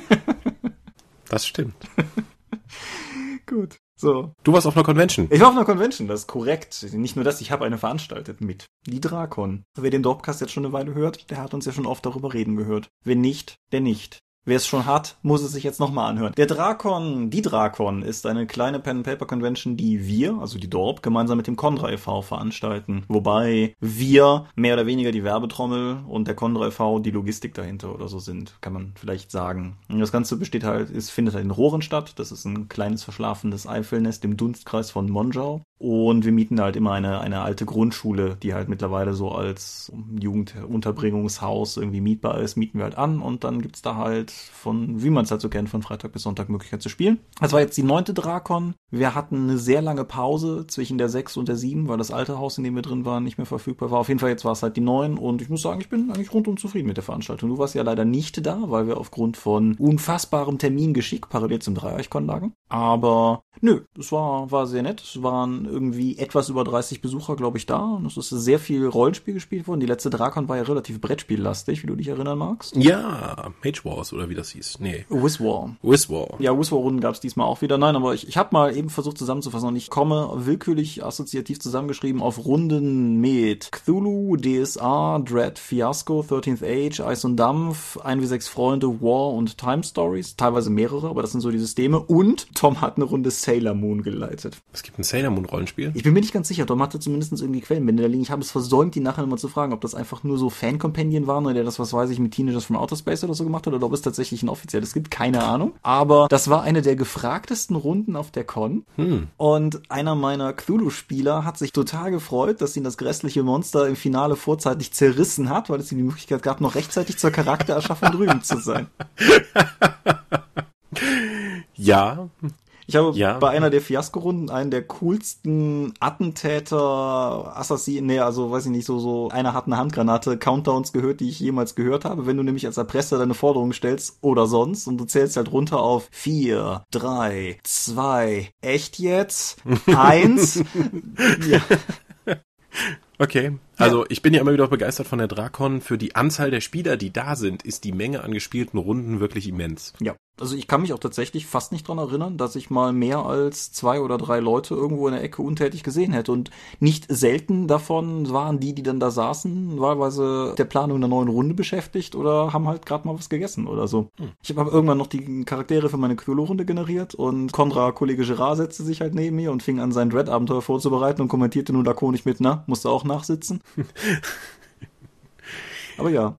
das stimmt. Gut. So. Du warst auf einer Convention. Ich war auf einer Convention, das ist korrekt. Nicht nur das, ich habe eine veranstaltet mit. Die Drakon. Wer den Dorpcast jetzt schon eine Weile hört, der hat uns ja schon oft darüber reden gehört. Wenn nicht, der nicht. Wer es schon hat, muss es sich jetzt nochmal anhören. Der Drakon, die Drakon, ist eine kleine Pen-Paper-Convention, die wir, also die Dorp, gemeinsam mit dem Condra e.V. veranstalten. Wobei wir mehr oder weniger die Werbetrommel und der Condra e.V. die Logistik dahinter oder so sind, kann man vielleicht sagen. Und das Ganze besteht halt, es findet halt in Rohren statt. Das ist ein kleines verschlafenes Eifelnest im Dunstkreis von Monjau. Und wir mieten halt immer eine, eine alte Grundschule, die halt mittlerweile so als Jugendunterbringungshaus irgendwie mietbar ist, mieten wir halt an und dann gibt's da halt von, wie man es halt so kennt, von Freitag bis Sonntag Möglichkeit zu spielen. Das war jetzt die neunte Drakon. Wir hatten eine sehr lange Pause zwischen der sechs und der sieben, weil das alte Haus, in dem wir drin waren, nicht mehr verfügbar war. Auf jeden Fall jetzt war es halt die neun und ich muss sagen, ich bin eigentlich rundum zufrieden mit der Veranstaltung. Du warst ja leider nicht da, weil wir aufgrund von unfassbarem Termingeschick parallel zum Dreieichkon lagen. Aber nö, es war, war sehr nett. Es waren irgendwie etwas über 30 Besucher, glaube ich, da. Und es ist sehr viel Rollenspiel gespielt worden. Die letzte Drakon war ja relativ Brettspiellastig, wie du dich erinnern magst. Ja, Mage Wars oder wie das hieß. Nee. Wizwar. Wizwar. Ja, Wizwar-Runden gab es diesmal auch wieder. Nein, aber ich, ich habe mal eben versucht zusammenzufassen und ich komme willkürlich assoziativ zusammengeschrieben auf Runden mit Cthulhu, DSA, Dread, Fiasco, 13th Age, Eis und Dampf, 1w6 Freunde, War und Time Stories. Teilweise mehrere, aber das sind so die Systeme. Und Tom hat eine Runde Sailor Moon geleitet. Es gibt ein Sailor Moon Rollenspiel. Ich bin mir nicht ganz sicher. Tom hatte zumindest irgendwie Quellenbände da liegen. Ich habe es versäumt, die nachher mal zu fragen, ob das einfach nur so Fan-Companion waren oder der das, was weiß ich, mit Teenagers from Outer Space oder so gemacht hat oder ob es tatsächlich ein offizielles gibt. Keine Ahnung. Aber das war eine der gefragtesten Runden auf der Con. Hm. Und einer meiner Cthulhu-Spieler hat sich total gefreut, dass ihn das grässliche Monster im Finale vorzeitig zerrissen hat, weil es ihm die Möglichkeit gab, noch rechtzeitig zur Charaktererschaffung drüben zu sein. Ja, Ich habe Ja. bei einer der Fiasko-Runden einen der coolsten Attentäter, Assassinen, nee, also weiß ich nicht, so, so, einer hat eine Handgranate, Countdowns gehört, die ich jemals gehört habe. Wenn du nämlich als Erpresser deine Forderung stellst oder sonst und du zählst halt runter auf vier, drei, zwei, echt jetzt? Eins? ja. Okay. Also ich bin ja immer wieder begeistert von der Drakon. Für die Anzahl der Spieler, die da sind, ist die Menge an gespielten Runden wirklich immens. Ja. Also ich kann mich auch tatsächlich fast nicht dran erinnern, dass ich mal mehr als zwei oder drei Leute irgendwo in der Ecke untätig gesehen hätte. Und nicht selten davon waren die, die dann da saßen, wahlweise der Planung einer neuen Runde beschäftigt oder haben halt gerade mal was gegessen oder so. Ich habe irgendwann noch die Charaktere für meine Cthulhu-Runde generiert und Konra, Kollege Gerard, setzte sich halt neben mir und fing an, sein Dread-Abenteuer vorzubereiten und kommentierte nun lakonisch mit, na, musste auch nachsitzen. Aber ja,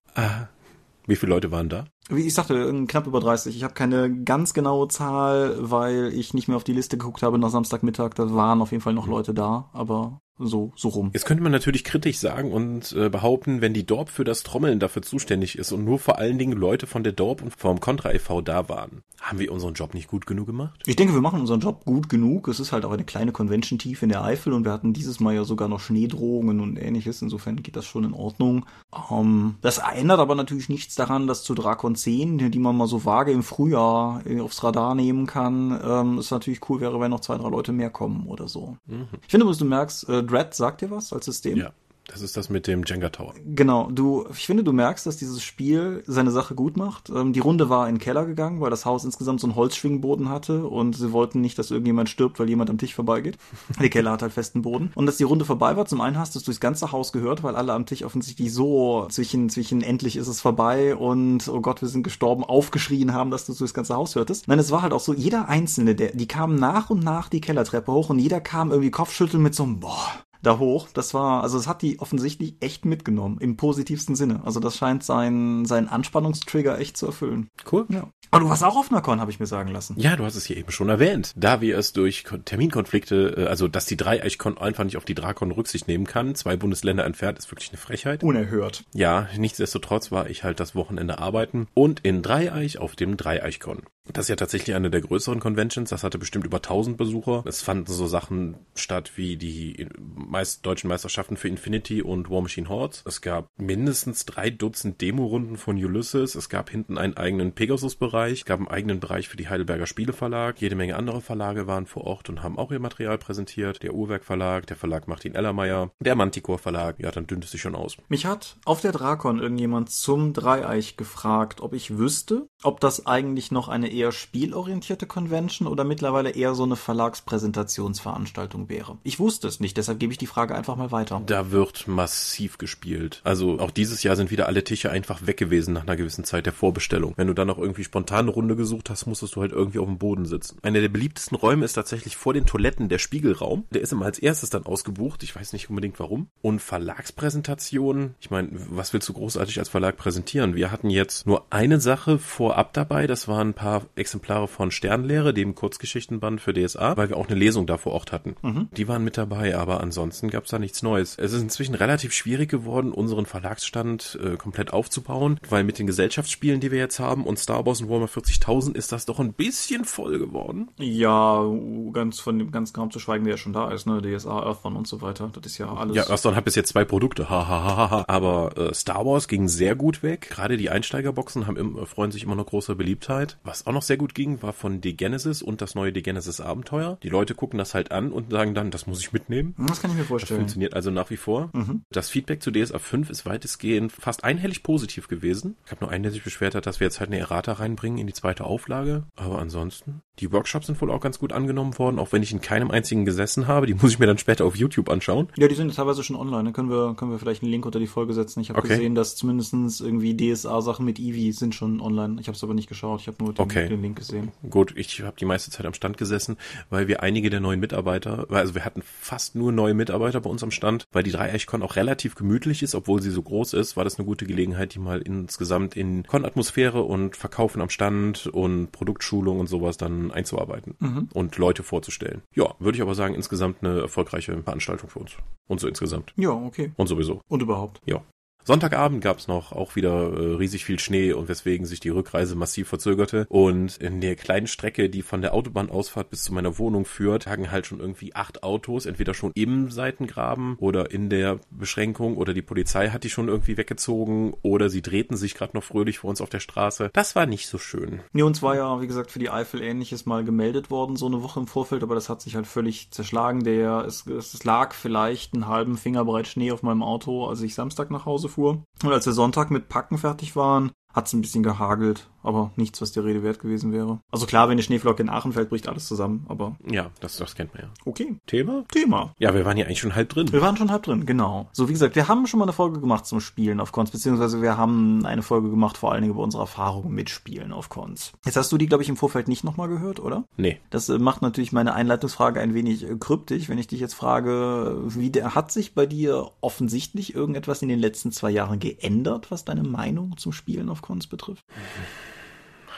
Wie viele Leute waren da? wie ich sagte, knapp über 30. Ich habe keine ganz genaue Zahl, weil ich nicht mehr auf die Liste geguckt habe nach Samstagmittag. Da waren auf jeden Fall noch Leute da, aber so, so rum. Jetzt könnte man natürlich kritisch sagen und äh, behaupten, wenn die Dorp für das Trommeln dafür zuständig ist und nur vor allen Dingen Leute von der Dorp und vom Contra e.V. da waren, haben wir unseren Job nicht gut genug gemacht? Ich denke, wir machen unseren Job gut genug. Es ist halt auch eine kleine Convention tief in der Eifel und wir hatten dieses Mal ja sogar noch Schneedrohungen und ähnliches. Insofern geht das schon in Ordnung. Ähm, das ändert aber natürlich nichts daran, dass zu Drakon 10, die man mal so vage im Frühjahr äh, aufs Radar nehmen kann, ähm, es natürlich cool wäre, wenn noch zwei, drei Leute mehr kommen oder so. Ich finde, du merkst, äh, Dread sagt dir was als System? Ja. Das ist das mit dem Jenga Tower. Genau, du, ich finde, du merkst, dass dieses Spiel seine Sache gut macht. Ähm, die Runde war in den Keller gegangen, weil das Haus insgesamt so einen Holzschwingboden hatte und sie wollten nicht, dass irgendjemand stirbt, weil jemand am Tisch vorbeigeht. Der Keller hat halt festen Boden. Und dass die Runde vorbei war, zum einen hast du es durchs ganze Haus gehört, weil alle am Tisch offensichtlich so zwischen, zwischen endlich ist es vorbei und oh Gott, wir sind gestorben, aufgeschrien haben, dass du es durchs ganze Haus hörtest. Nein, es war halt auch so, jeder Einzelne, der, die kamen nach und nach die Kellertreppe hoch und jeder kam irgendwie Kopfschütteln mit so einem Boah da hoch. Das war, also es hat die offensichtlich echt mitgenommen, im positivsten Sinne. Also das scheint sein, seinen Anspannungstrigger echt zu erfüllen. Cool. Ja. Aber du warst auch auf einer Con, habe ich mir sagen lassen. Ja, du hast es hier eben schon erwähnt. Da wir es durch Kon- Terminkonflikte, äh, also dass die Dreieichkon einfach nicht auf die Drakon Rücksicht nehmen kann, zwei Bundesländer entfernt, ist wirklich eine Frechheit. Unerhört. Ja, nichtsdestotrotz war ich halt das Wochenende arbeiten und in Dreieich auf dem Dreieichkon. Das ist ja tatsächlich eine der größeren Conventions. Das hatte bestimmt über 1000 Besucher. Es fanden so Sachen statt wie die meist deutschen Meisterschaften für Infinity und War Machine Hordes. Es gab mindestens drei Dutzend Demorunden von Ulysses. Es gab hinten einen eigenen Pegasus-Bereich. Es gab einen eigenen Bereich für die Heidelberger Spieleverlag. Jede Menge andere Verlage waren vor Ort und haben auch ihr Material präsentiert. Der Uhrwerk Verlag, der Verlag Martin Ellermeier, der Manticore Verlag. Ja, dann dünnt es sich schon aus. Mich hat auf der Drakon irgendjemand zum Dreieich gefragt, ob ich wüsste, ob das eigentlich noch eine eher spielorientierte Convention oder mittlerweile eher so eine Verlagspräsentationsveranstaltung wäre. Ich wusste es nicht, deshalb gebe ich die Frage einfach mal weiter. Da wird massiv gespielt. Also auch dieses Jahr sind wieder alle Tische einfach weg gewesen nach einer gewissen Zeit der Vorbestellung. Wenn du dann noch irgendwie spontan eine Runde gesucht hast, musstest du halt irgendwie auf dem Boden sitzen. Einer der beliebtesten Räume ist tatsächlich vor den Toiletten der Spiegelraum. Der ist immer als erstes dann ausgebucht. Ich weiß nicht unbedingt warum. Und Verlagspräsentationen. Ich meine, was willst du großartig als Verlag präsentieren? Wir hatten jetzt nur eine Sache vorab dabei. Das waren ein paar Exemplare von Sternlehre, dem Kurzgeschichtenband für DSA, weil wir auch eine Lesung da vor Ort hatten. Mhm. Die waren mit dabei, aber ansonsten gab's da nichts Neues. Es ist inzwischen relativ schwierig geworden, unseren Verlagsstand äh, komplett aufzubauen, weil mit den Gesellschaftsspielen, die wir jetzt haben und Star Wars und Warhammer 40.000 ist das doch ein bisschen voll geworden. Ja, ganz von dem ganzen Kram zu schweigen, der ja schon da ist, ne? DSA, Earthbound und so weiter. Das ist ja alles. Ja, Earthbound hat bis jetzt zwei Produkte, hahaha. Aber äh, Star Wars ging sehr gut weg. Gerade die Einsteigerboxen haben im, freuen sich immer noch großer Beliebtheit. Was auch noch sehr gut ging, war von The Genesis und das neue The Genesis Abenteuer. Die Leute gucken das halt an und sagen dann, das muss ich mitnehmen. das kann ich mir Das vorstellen. funktioniert also nach wie vor. Das Feedback zu DSA 5 ist weitestgehend fast einhellig positiv gewesen. Ich habe nur einen, der sich beschwert hat, dass wir jetzt halt eine Errata reinbringen in die zweite Auflage. Aber ansonsten, die Workshops sind wohl auch ganz gut angenommen worden, auch wenn ich in keinem einzigen gesessen habe. Die muss ich mir dann später auf YouTube anschauen. Ja, die sind teilweise schon online. Da können wir, können wir vielleicht einen Link unter die Folge setzen. Ich habe Okay. gesehen, dass zumindestens irgendwie DSA-Sachen mit Eevee sind schon online. Ich habe es aber nicht geschaut. Ich habe nur den, Okay. den Link gesehen. Gut, ich habe die meiste Zeit am Stand gesessen, weil wir einige der neuen Mitarbeiter, also wir hatten fast nur neue Mitarbeiter bei uns am Stand, weil die Dreieichkon auch relativ gemütlich ist, obwohl sie so groß ist, war das eine gute Gelegenheit, die mal insgesamt in Con-Atmosphäre und Verkaufen am Stand und Produktschulung und sowas dann einzuarbeiten und Leute vorzustellen. Ja, würde ich aber sagen, insgesamt eine erfolgreiche Veranstaltung für uns. Und so insgesamt. Ja, okay. Und sowieso. Und überhaupt. Ja. Sonntagabend gab's noch auch wieder äh, riesig viel Schnee und weswegen sich die Rückreise massiv verzögerte. Und in der kleinen Strecke, die von der Autobahnausfahrt bis zu meiner Wohnung führt, lagen halt schon irgendwie acht Autos, entweder schon im Seitengraben oder in der Beschränkung oder die Polizei hat die schon irgendwie weggezogen oder sie drehten sich gerade noch fröhlich vor uns auf der Straße. Das war nicht so schön. Nee, uns war ja, wie gesagt, für die Eifel ähnliches mal gemeldet worden, so eine Woche im Vorfeld, aber das hat sich halt völlig zerschlagen. Der, es, es lag vielleicht einen halben Finger breit Schnee auf meinem Auto, als ich Samstag nach Hause fuhr. Und als wir Sonntag mit Packen fertig waren, hat es ein bisschen gehagelt, aber nichts, was der Rede wert gewesen wäre. Also klar, wenn eine Schneeflocke in Aachen fällt, bricht alles zusammen, aber Ja, das, das kennt man ja. okay. Thema? Thema. Ja, wir waren ja eigentlich schon halb drin. Wir waren schon halb drin, genau. So, wie gesagt, wir haben schon mal eine Folge gemacht zum Spielen auf Cons, beziehungsweise wir haben eine Folge gemacht, vor allen Dingen über unsere Erfahrungen mit Spielen auf Cons. Jetzt hast du die, glaube ich, im Vorfeld nicht nochmal gehört, oder? Nee. Das äh, macht natürlich meine Einleitungsfrage ein wenig äh, kryptisch, wenn ich dich jetzt frage, wie der, hat sich bei dir offensichtlich irgendetwas in den letzten zwei Jahren geändert, was deine Meinung zum Spielen auf Cons betrifft?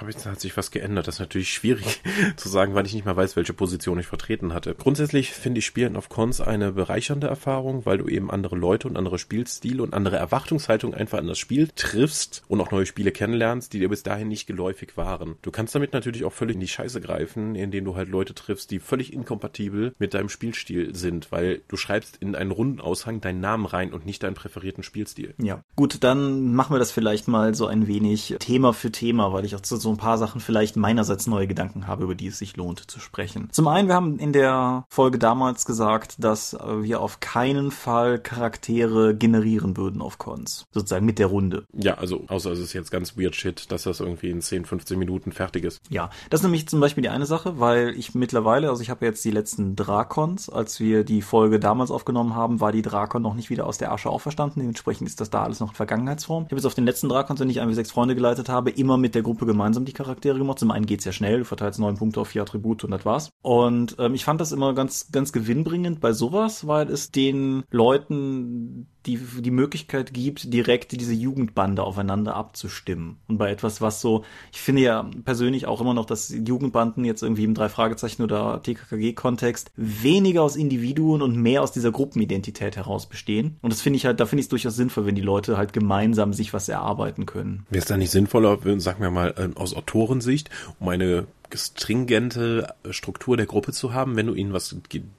Habe ich, hat sich was geändert. Das ist natürlich schwierig zu sagen, weil ich nicht mal weiß, welche Position ich vertreten hatte. Grundsätzlich finde ich Spielen auf Cons eine bereichernde Erfahrung, weil du eben andere Leute und andere Spielstile und andere Erwartungshaltung einfach an das Spiel triffst und auch neue Spiele kennenlernst, die dir bis dahin nicht geläufig waren. Du kannst damit natürlich auch völlig in die Scheiße greifen, indem du halt Leute triffst, die völlig inkompatibel mit deinem Spielstil sind, weil du schreibst in einen Rundenaushang deinen Namen rein und nicht deinen präferierten Spielstil. Ja. Gut, dann machen wir das vielleicht mal so ein wenig Thema für Thema, weil ich auch zu so ein paar Sachen vielleicht meinerseits neue Gedanken habe, über die es sich lohnt zu sprechen. Zum einen, wir haben in der Folge damals gesagt, dass äh, wir auf keinen Fall Charaktere generieren würden auf Cons. Sozusagen mit der Runde. Ja, also, außer es ist jetzt ganz weird shit, dass das irgendwie in 10, 15 Minuten fertig ist. Ja, das ist nämlich zum Beispiel die eine Sache, weil ich mittlerweile, also ich habe jetzt die letzten Drakons, als wir die Folge damals aufgenommen haben, war die Drakon noch nicht wieder aus der Asche auferstanden. Dementsprechend ist das da alles noch in Vergangenheitsform. Ich habe jetzt auf den letzten Drakons, wenn ich ein wie sechs Freunde geleitet habe, immer mit der Gruppe gemeinsam die Charaktere gemacht. Zum einen geht's ja schnell, du verteilst neun Punkte auf vier Attribute und das war's. Und ähm, ich fand das immer ganz, ganz gewinnbringend bei sowas, weil es den Leuten die, die Möglichkeit gibt, direkt diese Jugendbande aufeinander abzustimmen. Und bei etwas, was so, ich finde ja persönlich auch immer noch, dass Jugendbanden jetzt irgendwie im Drei-Fragezeichen oder TKKG-Kontext weniger aus Individuen und mehr aus dieser Gruppenidentität heraus bestehen. Und das finde ich halt, da finde ich es durchaus sinnvoll, wenn die Leute halt gemeinsam sich was erarbeiten können. Wäre es da nicht sinnvoller, sagen wir mal, ähm, aus Autorensicht, um eine stringente Struktur der Gruppe zu haben, wenn du ihnen was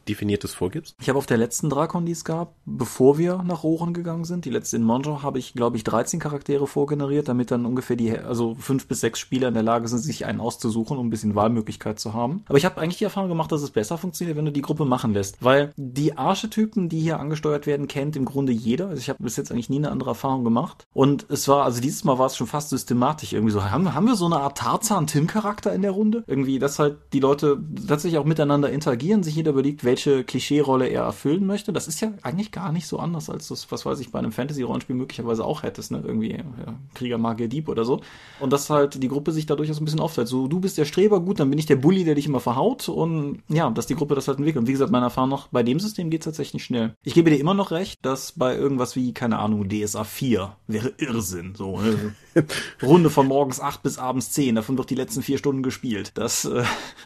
Definiertes vorgibst? Ich habe auf der letzten Drakon, die es gab, bevor wir nach Rohren gegangen sind, die letzte in Monjo, habe ich, glaube ich, 13 Charaktere vorgeneriert, damit dann ungefähr die, also fünf bis sechs Spieler in der Lage sind, sich einen auszusuchen, um ein bisschen Wahlmöglichkeit zu haben. Aber ich habe eigentlich die Erfahrung gemacht, dass es besser funktioniert, wenn du die Gruppe machen lässt. Weil die Archetypen, die hier angesteuert werden, kennt im Grunde jeder. Also ich habe bis jetzt eigentlich nie eine andere Erfahrung gemacht. Und es war, also dieses Mal war es schon fast systematisch. Irgendwie so, haben, haben wir so eine Art Tarzan-Tim-Charakter in der Runde? Irgendwie, dass halt die Leute tatsächlich auch miteinander interagieren, sich jeder überlegt, welche Klischee-Rolle er erfüllen möchte. Das ist ja eigentlich gar nicht so anders, als das, was weiß ich, bei einem Fantasy-Rollenspiel möglicherweise auch hättest, ne? Irgendwie ja, Krieger, Magier, Dieb oder so. Und dass halt die Gruppe sich da durchaus ein bisschen aufteilt. So, du bist der Streber, gut, dann bin ich der Bully, der dich immer verhaut. Und ja, dass die Gruppe das halt entwickelt. Und wie gesagt, meine Erfahrung noch, bei dem System geht's tatsächlich schnell. Ich gebe dir immer noch recht, dass bei irgendwas wie, keine Ahnung, DSA 4 wäre Irrsinn. So, ne? Runde von morgens acht bis abends zehn, davon wird die letzten vier Stunden gespielt. Das, äh,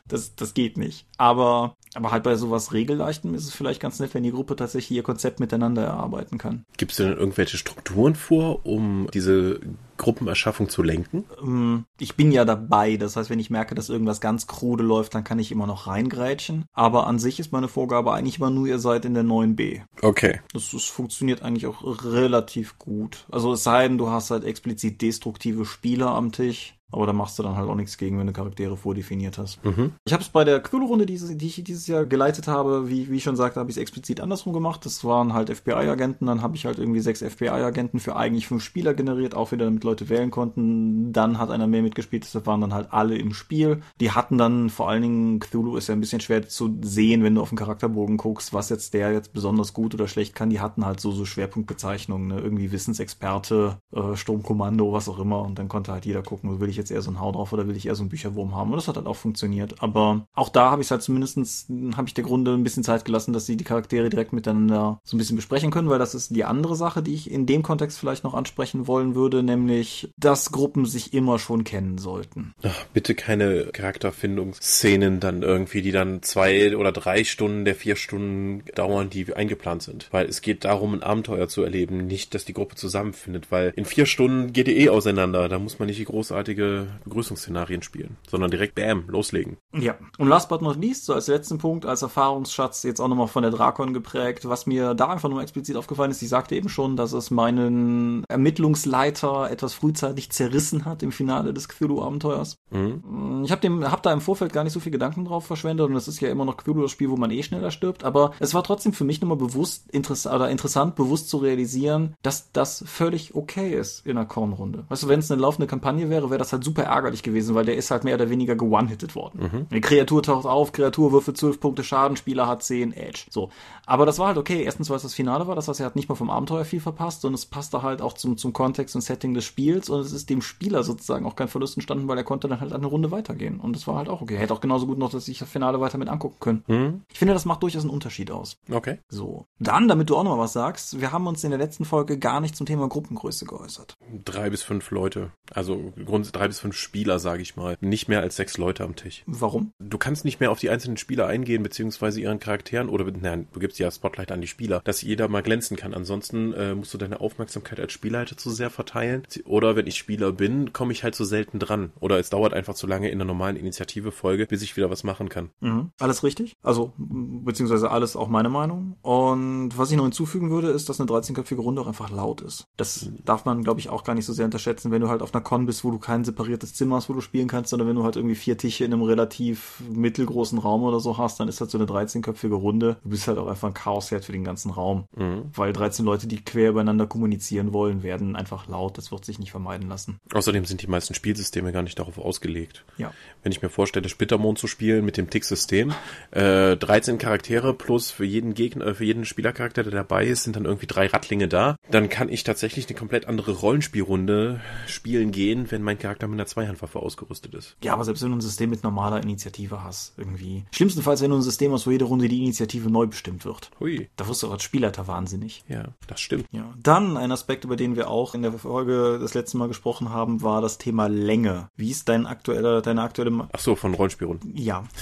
das, das geht nicht. Aber, aber halt bei sowas Regelleichtem ist es vielleicht ganz nett, wenn die Gruppe tatsächlich ihr Konzept miteinander erarbeiten kann. Gibt es denn irgendwelche Strukturen vor, um diese Gruppenerschaffung zu lenken? Ähm, ich bin ja dabei, das heißt, wenn ich merke, dass irgendwas ganz krude läuft, dann kann ich immer noch reingrätschen. Aber an sich ist meine Vorgabe eigentlich immer nur, ihr seid in der 9b. Okay. Das, das funktioniert eigentlich auch relativ gut. Also es sei denn, du hast halt explizit destruktive Spieler am Tisch. Aber da machst du dann halt auch nichts gegen, wenn du Charaktere vordefiniert hast. Mhm. Ich habe es bei der Cthulhu-Runde, die, die ich dieses Jahr geleitet habe, wie, wie ich schon sagte, habe ich es explizit andersrum gemacht. Das waren halt FBI-Agenten, dann habe ich halt irgendwie sechs FBI-Agenten für eigentlich fünf Spieler generiert, auch wieder damit Leute wählen konnten. Dann hat einer mehr mitgespielt, das waren dann halt alle im Spiel. Die hatten dann vor allen Dingen, Cthulhu ist ja ein bisschen schwer zu sehen, wenn du auf den Charakterbogen guckst, was jetzt der jetzt besonders gut oder schlecht kann. Die hatten halt so, so Schwerpunktbezeichnungen, ne? irgendwie Wissensexperte, äh, Sturmkommando, was auch immer. Und dann konnte halt jeder gucken, will ich jetzt eher so einen Hau drauf oder will ich eher so einen Bücherwurm haben? Und das hat halt auch funktioniert. Aber auch da habe ich halt zumindestens habe ich der Grunde ein bisschen Zeit gelassen, dass sie die Charaktere direkt miteinander so ein bisschen besprechen können, weil das ist die andere Sache, die ich in dem Kontext vielleicht noch ansprechen wollen würde, nämlich, dass Gruppen sich immer schon kennen sollten. Ach, bitte keine Charakterfindungsszenen dann irgendwie, die dann zwei oder drei Stunden der vier Stunden dauern, die eingeplant sind. Weil es geht darum, ein Abenteuer zu erleben, nicht, dass die Gruppe zusammenfindet, weil in vier Stunden geht ihr eh auseinander. Da muss man nicht die großartige Begrüßungsszenarien spielen, sondern direkt bam, loslegen. Ja. Und last but not least, so als letzten Punkt, als Erfahrungsschatz, jetzt auch nochmal von der Drakon geprägt, was mir da einfach nur explizit aufgefallen ist, ich sagte eben schon, dass es meinen Ermittlungsleiter etwas frühzeitig zerrissen hat im Finale des Cthulhu-Abenteuers. Mhm. Ich habe hab da im Vorfeld gar nicht so viel Gedanken drauf verschwendet und das ist ja immer noch Cthulhu das Spiel, wo man eh schneller stirbt, aber es war trotzdem für mich nochmal bewusst interess oder interessant, bewusst zu realisieren, dass das völlig okay ist in einer Kornrunde. Weißt du, wenn es eine laufende Kampagne wäre, wäre das halt super ärgerlich gewesen, weil der ist halt mehr oder weniger ge-one-hitted worden. Mhm. Eine Kreatur taucht auf, Kreatur würfelt 12 Punkte Schaden, Spieler hat 10, Edge. So. Aber das war halt okay. Erstens, weil es das Finale war, das heißt, er hat nicht mal vom Abenteuer viel verpasst und es passte halt auch zum, zum Kontext und Setting des Spiels und es ist dem Spieler sozusagen auch kein Verlust entstanden, weil er konnte dann halt eine Runde weitergehen. Und das war halt auch okay. Er hätte auch genauso gut noch, dass ich das Finale weiter mit angucken können. Mhm. Ich finde, das macht durchaus einen Unterschied aus. Okay. So. Dann, damit du auch noch mal was sagst, wir haben uns in der letzten Folge gar nicht zum Thema Gruppengröße geäußert. Drei bis fünf Leute. Also Grund drei bis fünf Spieler, sage ich mal. Nicht mehr als sechs Leute am Tisch. Warum? Du kannst nicht mehr auf die einzelnen Spieler eingehen, beziehungsweise ihren Charakteren, oder nein, du gibst ja Spotlight an die Spieler, dass jeder mal glänzen kann. Ansonsten äh, musst du deine Aufmerksamkeit als Spielleiter zu sehr verteilen. Oder wenn ich Spieler bin, komme ich halt so selten dran. Oder es dauert einfach zu lange in der normalen Initiative-Folge, bis ich wieder was machen kann. Mhm. Alles richtig. Also, beziehungsweise alles auch meine Meinung. Und was ich noch hinzufügen würde, ist, dass eine 13-köpfige Runde auch einfach laut ist. Das darf man, glaube ich, auch gar nicht so sehr unterschätzen, wenn du halt auf einer Con bist, wo du kein separiertes Zimmer hast, wo du spielen kannst, sondern wenn du halt irgendwie vier Tische in einem relativ mittelgroßen Raum oder so hast, dann ist halt so eine 13-köpfige Runde. Du bist halt auch einfach ein Chaosherd für den ganzen Raum. Mhm. Weil 13 Leute, die quer übereinander kommunizieren wollen, werden einfach laut. Das wird sich nicht vermeiden lassen. Außerdem sind die meisten Spielsysteme gar nicht darauf ausgelegt. Ja. Wenn ich mir vorstelle, Splittermond zu spielen mit dem Tick-System, äh, 13 Charaktere plus für jeden Gegner, äh, für jeden Spielercharakter, der dabei ist, sind dann irgendwie drei Rattlinge da, dann kann ich tatsächlich eine komplett andere Rollenspielrunde spielen gehen, wenn mein Charakter mit einer Zweihandwaffe ausgerüstet ist. Ja, aber selbst wenn du ein System mit normaler Initiative hast, irgendwie. Schlimmstenfalls, wenn du ein System hast, wo jede Runde die Initiative neu bestimmt wird. Hui. Da wirst du auch als Spielleiter wahnsinnig. Ja, das stimmt. Ja. Dann ein Aspekt, über den wir auch in der Folge das letzte Mal gesprochen haben, war das Thema Länge. Wie ist dein aktueller, deine aktuelle, Ma- Ach so, von Rollenspielrunden. ja.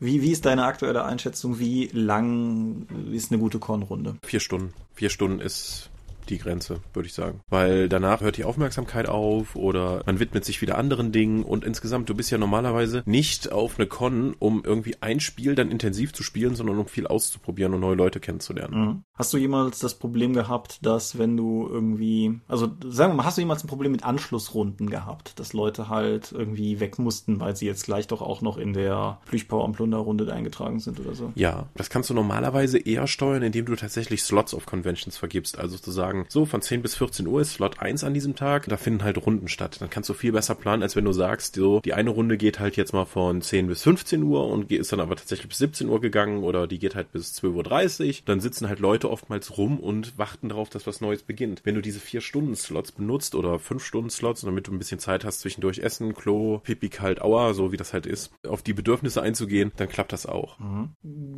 Wie, wie ist deine aktuelle Einschätzung? Wie lang ist eine gute Kornrunde? Vier Stunden. Vier Stunden ist die Grenze, würde ich sagen. Weil danach hört die Aufmerksamkeit auf oder man widmet sich wieder anderen Dingen und insgesamt, du bist ja normalerweise nicht auf eine Con, um irgendwie ein Spiel dann intensiv zu spielen, sondern um viel auszuprobieren und neue Leute kennenzulernen. Mhm. Hast du jemals das Problem gehabt, dass wenn du irgendwie, also sagen wir mal, hast du jemals ein Problem mit Anschlussrunden gehabt, dass Leute halt irgendwie weg mussten, weil sie jetzt gleich doch auch noch in der Plüchpower und Plunderrunde eingetragen sind oder so? Ja, das kannst du normalerweise eher steuern, indem du tatsächlich Slots auf Conventions vergibst. Also zu sagen, so von 10 bis 14 Uhr ist Slot 1 an diesem Tag, da finden halt Runden statt. Dann kannst du viel besser planen, als wenn du sagst, so, die eine Runde geht halt jetzt mal von 10 bis 15 Uhr und ist dann aber tatsächlich bis 17 Uhr gegangen oder die geht halt bis 12.30 Uhr. Dann sitzen halt Leute oftmals rum und warten darauf, dass was Neues beginnt. Wenn du diese 4-Stunden-Slots benutzt oder 5-Stunden-Slots, damit du ein bisschen Zeit hast, zwischendurch Essen, Klo, Pipi, kalt, Aua, so wie das halt ist, auf die Bedürfnisse einzugehen, dann klappt das auch.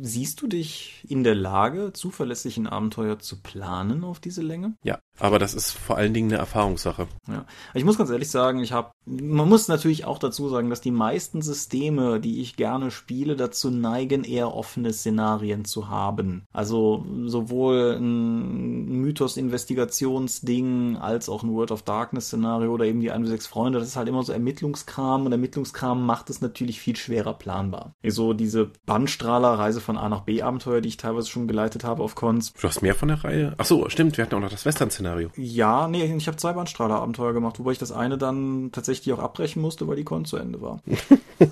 Siehst du dich in der Lage, zuverlässig ein Abenteuer zu planen auf diese Länge? Ja, aber das ist vor allen Dingen eine Erfahrungssache. Ja. Ich muss ganz ehrlich sagen, ich habe, man muss natürlich auch dazu sagen, dass die meisten Systeme, die ich gerne spiele, dazu neigen, eher offene Szenarien zu haben. Also sowohl ein Mythos-Investigationsding als auch ein World of Darkness-Szenario oder eben die 1 6 Freunde. Das ist halt immer so Ermittlungskram und Ermittlungskram macht es natürlich viel schwerer planbar. So diese Bandstrahler-Reise von A nach B Abenteuer, die ich teilweise schon geleitet habe auf Cons. Du hast mehr von der Reihe? Ach so, stimmt, wir hatten auch noch das Western-Szenario. Ja, nee, ich habe zwei Bandstrahler-Abenteuer gemacht, wobei ich das eine dann tatsächlich auch abbrechen musste, weil die Con zu Ende war.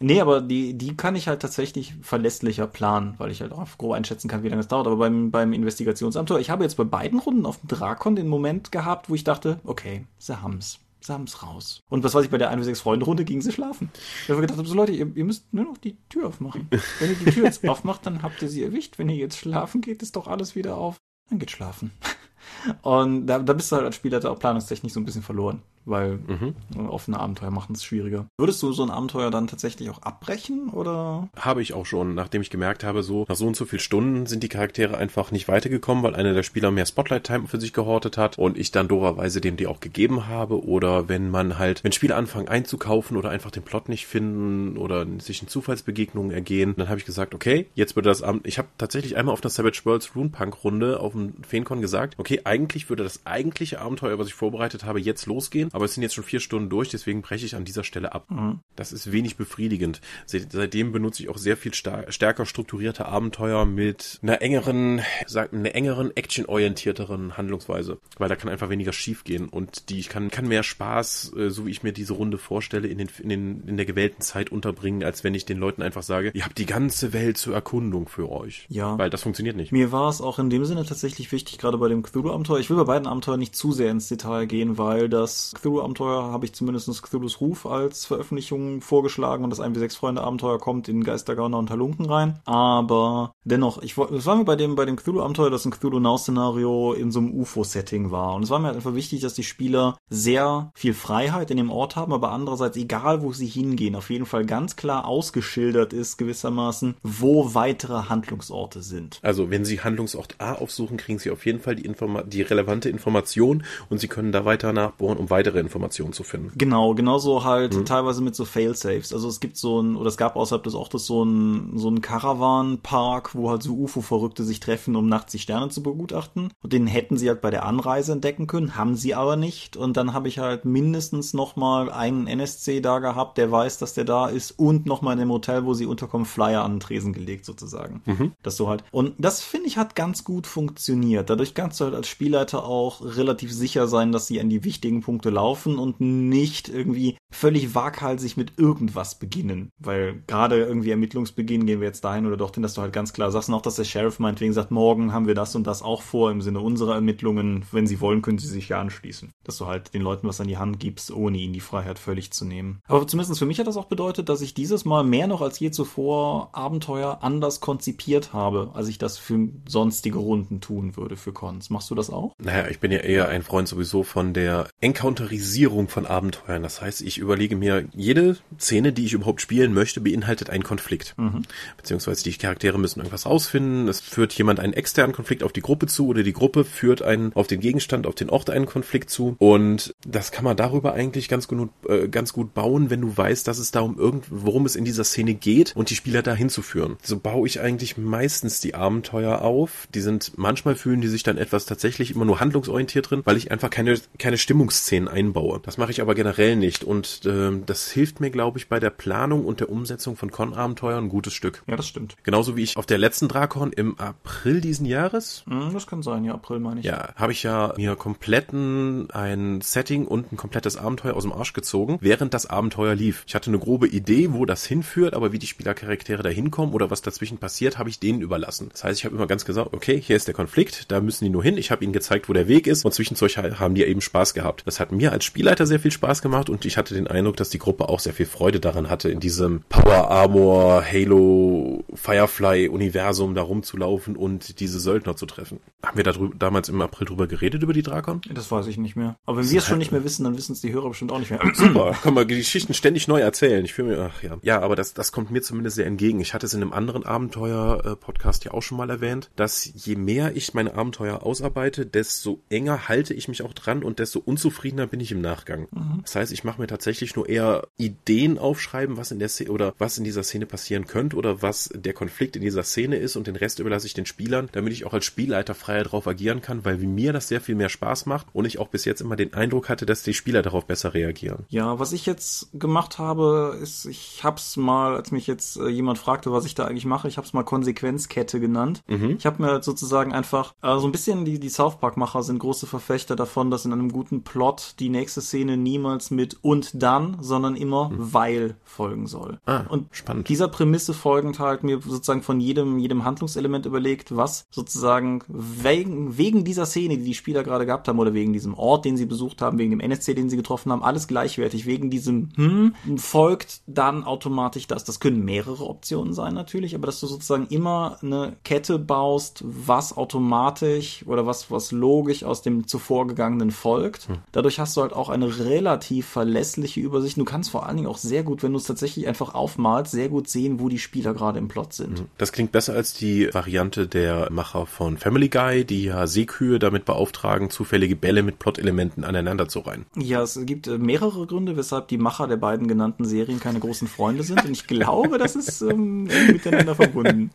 Nee, aber die, die kann ich halt tatsächlich verlässlicher planen, weil ich halt auch grob einschätzen kann, wie lange es dauert. Aber beim, beim Investigationsamtor, ich habe jetzt bei beiden Runden auf dem Drakon den Moment gehabt, wo ich dachte, okay, sie haben's. Sie haben's raus. Und was weiß ich, bei der 1 6 Freunde Runde gingen sie schlafen. Ich habe gedacht, so Leute, ihr, ihr müsst nur noch die Tür aufmachen. Wenn ihr die Tür jetzt aufmacht, dann habt ihr sie erwischt. Wenn ihr jetzt schlafen geht, ist doch alles wieder auf. Dann geht schlafen. Und da, da bist du halt als Spieler auch planungstechnisch so ein bisschen verloren weil mhm. offene Abenteuer machen es schwieriger. Würdest du so ein Abenteuer dann tatsächlich auch abbrechen oder? Habe ich auch schon, nachdem ich gemerkt habe, so nach so und so viel Stunden sind die Charaktere einfach nicht weitergekommen, weil einer der Spieler mehr Spotlight-Time für sich gehortet hat und ich dann doverweise dem die auch gegeben habe oder wenn man halt, wenn Spiele anfangen einzukaufen oder einfach den Plot nicht finden oder sich in Zufallsbegegnungen ergehen, dann habe ich gesagt, okay, jetzt würde das Abend, ich habe tatsächlich einmal auf einer Savage Worlds Runepunk Runde auf dem Feencon gesagt, okay, eigentlich würde das eigentliche Abenteuer, was ich vorbereitet habe, jetzt losgehen, aber es sind jetzt schon vier Stunden durch, deswegen breche ich an dieser Stelle ab. Mhm. Das ist wenig befriedigend. Seitdem benutze ich auch sehr viel stärker strukturierte Abenteuer mit einer engeren, sag, einer engeren, actionorientierteren Handlungsweise, weil da kann einfach weniger schief gehen und die ich kann, kann mehr Spaß, äh, so wie ich mir diese Runde vorstelle, in den, in den, in der gewählten Zeit unterbringen, als wenn ich den Leuten einfach sage, ihr habt die ganze Welt zur Erkundung für euch. Ja. Weil das funktioniert nicht. Mir war es auch in dem Sinne tatsächlich wichtig, gerade bei dem Cthulhu-Abenteuer. Ich will bei beiden Abenteuern nicht zu sehr ins Detail gehen, weil das Cthulhu-Abenteuer habe ich zumindest Cthulhu's Ruf als Veröffentlichung vorgeschlagen und das 1W6-Freunde-Abenteuer kommt in Geistergauner und Halunken rein. Aber dennoch, ich, es war mir bei dem, bei dem Cthulhu-Abenteuer, dass ein Cthulhu-Now-Szenario in so einem UFO-Setting war. Und es war mir halt einfach wichtig, dass die Spieler sehr viel Freiheit in dem Ort haben, aber andererseits, egal wo sie hingehen, auf jeden Fall ganz klar ausgeschildert ist, gewissermaßen, wo weitere Handlungsorte sind. Also, wenn sie Handlungsort A aufsuchen, kriegen sie auf jeden Fall die, Informa die relevante Information und sie können da weiter nachbohren, um weitere Informationen zu finden. Genau, genauso halt mhm. teilweise mit so Fail-Safes. Also es gibt so ein, oder es gab außerhalb des Ortes so ein, so ein Caravan-Park, wo halt so UFO-Verrückte sich treffen, um nachts die Sterne zu begutachten. Und den hätten sie halt bei der Anreise entdecken können, haben sie aber nicht. Und dann habe ich halt mindestens nochmal einen NSC da gehabt, der weiß, dass der da ist und nochmal in dem Hotel, wo sie unterkommen, Flyer an den Tresen gelegt sozusagen. Mhm. Dass du halt, und das finde ich hat ganz gut funktioniert. Dadurch kannst du halt als Spielleiter auch relativ sicher sein, dass sie an die wichtigen Punkte laufen und nicht irgendwie völlig waghalsig mit irgendwas beginnen. Weil gerade irgendwie Ermittlungsbeginn gehen wir jetzt dahin oder dorthin, dass du halt ganz klar sagst, und auch dass der Sheriff meinetwegen sagt, morgen haben wir das und das auch vor im Sinne unserer Ermittlungen. Wenn sie wollen, können sie sich ja anschließen. Dass du halt den Leuten was an die Hand gibst, ohne ihnen die Freiheit völlig zu nehmen. Aber zumindest für mich hat das auch bedeutet, dass ich dieses Mal mehr noch als je zuvor Abenteuer anders konzipiert habe, als ich das für sonstige Runden tun würde für Cons. Machst du das auch? Naja, ich bin ja eher ein Freund sowieso von der Encounterisierung Priorisierung von Abenteuern. Das heißt, ich überlege mir, jede Szene, die ich überhaupt spielen möchte, beinhaltet einen Konflikt. Mhm. Beziehungsweise die Charaktere müssen irgendwas rausfinden. Es führt jemand einen externen Konflikt auf die Gruppe zu oder die Gruppe führt einen auf den Gegenstand, auf den Ort einen Konflikt zu. Und das kann man darüber eigentlich ganz gut, äh, ganz gut bauen, wenn du weißt, dass es darum irgend, worum es in dieser Szene geht und die Spieler dahin zu führen. So baue ich eigentlich meistens die Abenteuer auf. Die sind, manchmal fühlen die sich dann etwas tatsächlich immer nur handlungsorientiert drin, weil ich einfach keine, keine Stimmungsszenen einbaue. Das mache ich aber generell nicht und äh, das hilft mir, glaube ich, bei der Planung und der Umsetzung von Con-Abenteuern ein gutes Stück. Ja, das stimmt. Genauso wie ich auf der letzten Drakon im April diesen Jahres. Mm, das kann sein, ja, April meine ich. Ja, habe ich ja mir kompletten ein Setting und ein komplettes Abenteuer aus dem Arsch gezogen, während das Abenteuer lief. Ich hatte eine grobe Idee, wo das hinführt, aber wie die Spielercharaktere da hinkommen oder was dazwischen passiert, habe ich denen überlassen. Das heißt, ich habe immer ganz gesagt, okay, hier ist der Konflikt, da müssen die nur hin. Ich habe ihnen gezeigt, wo der Weg ist und zwischenzeug haben die eben Spaß gehabt. Das hat mir mir als Spielleiter sehr viel Spaß gemacht und ich hatte den Eindruck, dass die Gruppe auch sehr viel Freude daran hatte, in diesem Power Armor, Halo, Firefly Universum da rumzulaufen und diese Söldner zu treffen. Haben wir da damals im April drüber geredet, über die Drakon? Das weiß ich nicht mehr. Aber wenn wir es schon nicht mehr wissen, dann wissen es die Hörer bestimmt auch nicht mehr. Super, kann man Geschichten ständig neu erzählen. Ich fühle mir, ach ja. Ja, aber das, das kommt mir zumindest sehr entgegen. Ich hatte es in einem anderen Abenteuer-Podcast ja auch schon mal erwähnt, dass je mehr ich meine Abenteuer ausarbeite, desto enger halte ich mich auch dran und desto unzufriedener bin ich im Nachgang. Mhm. Das heißt, ich mache mir tatsächlich nur eher Ideen aufschreiben, was in der Szene oder was in dieser Szene passieren könnte oder was der Konflikt in dieser Szene ist und den Rest überlasse ich den Spielern, damit ich auch als Spielleiter freier darauf agieren kann, weil mir das sehr viel mehr Spaß macht und ich auch bis jetzt immer den Eindruck hatte, dass die Spieler darauf besser reagieren. Ja, was ich jetzt gemacht habe, ist, ich hab's mal, als mich jetzt äh, jemand fragte, was ich da eigentlich mache, ich hab's mal Konsequenzkette genannt. Mhm. Ich habe mir sozusagen einfach äh, so ein bisschen die die South Park Macher sind große Verfechter davon, dass in einem guten Plot die nächste Szene niemals mit und dann, sondern immer mhm. weil folgen soll. Ah, und spannend. Dieser Prämisse folgend halt mir sozusagen von jedem jedem Handlungselement überlegt, was sozusagen wegen wegen dieser Szene, die die Spieler gerade gehabt haben oder wegen diesem Ort, den sie besucht haben, wegen dem NSC, den sie getroffen haben, alles gleichwertig wegen diesem hm folgt dann automatisch das. Das können mehrere Optionen sein natürlich, aber dass du sozusagen immer eine Kette baust, was automatisch oder was, was logisch aus dem zuvor gegangenen folgt. Hm. Dadurch hast du halt auch eine relativ verlässliche Übersicht. Du kannst vor allen Dingen auch sehr gut, wenn du es tatsächlich einfach aufmalst, sehr gut sehen, wo die Spieler gerade im Plot sind. Hm. Das klingt besser als die Variante der Macher von Family Guy, die ja Seekühe damit beauftragen, zufällige Bälle mit Plot-Elementen aneinander zu reihen. Ja, es gibt äh, mehrere Gründe, weshalb die Macher der beiden genannten Serien keine großen Freunde sind. Und ich glaube, das ist ähm, miteinander verbunden.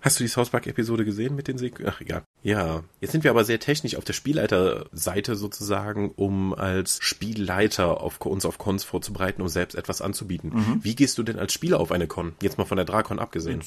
Hast du die South Park-Episode gesehen mit den Seekühen? Ach, egal. Ja, jetzt sind wir aber sehr technisch auf der Spielleiterseite sozusagen, um als Spielleiter auf uns auf Cons vorzubereiten, um selbst etwas anzubieten. Mhm. Wie gehst du denn als Spieler auf eine Con? Jetzt mal von der Drakon abgesehen.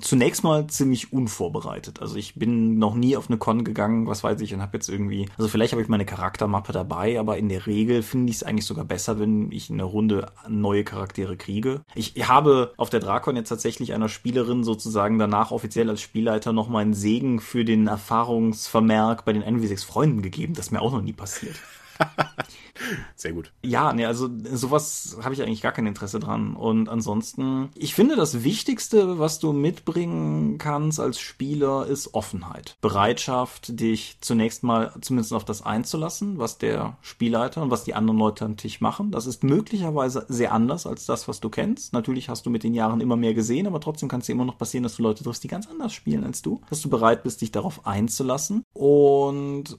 Zunächst mal ziemlich unvorbereitet. Also ich bin noch nie auf eine Con gegangen, was weiß ich, und habe jetzt irgendwie, also vielleicht habe ich meine Charaktermappe dabei, aber in der Regel finde ich es eigentlich sogar besser, wenn ich in der Runde neue Charaktere kriege. Ich habe auf der Drakon jetzt tatsächlich einer Spielerin sozusagen danach offiziell als Spielleiter noch meinen Segen für den Erfahrungsvermerk bei den NW6 Freunden gegeben. Das ist mir auch noch nie passiert. Sehr gut. Ja, ne, also sowas habe ich eigentlich gar kein Interesse dran. Und ansonsten, ich finde, das Wichtigste, was du mitbringen kannst als Spieler, ist Offenheit. Bereitschaft, dich zunächst mal zumindest auf das einzulassen, was der Spielleiter und was die anderen Leute am Tisch machen. Das ist möglicherweise sehr anders als das, was du kennst. Natürlich hast du mit den Jahren immer mehr gesehen, aber trotzdem kann es dir immer noch passieren, dass du Leute triffst, die ganz anders spielen als du. Dass du bereit bist, dich darauf einzulassen. Und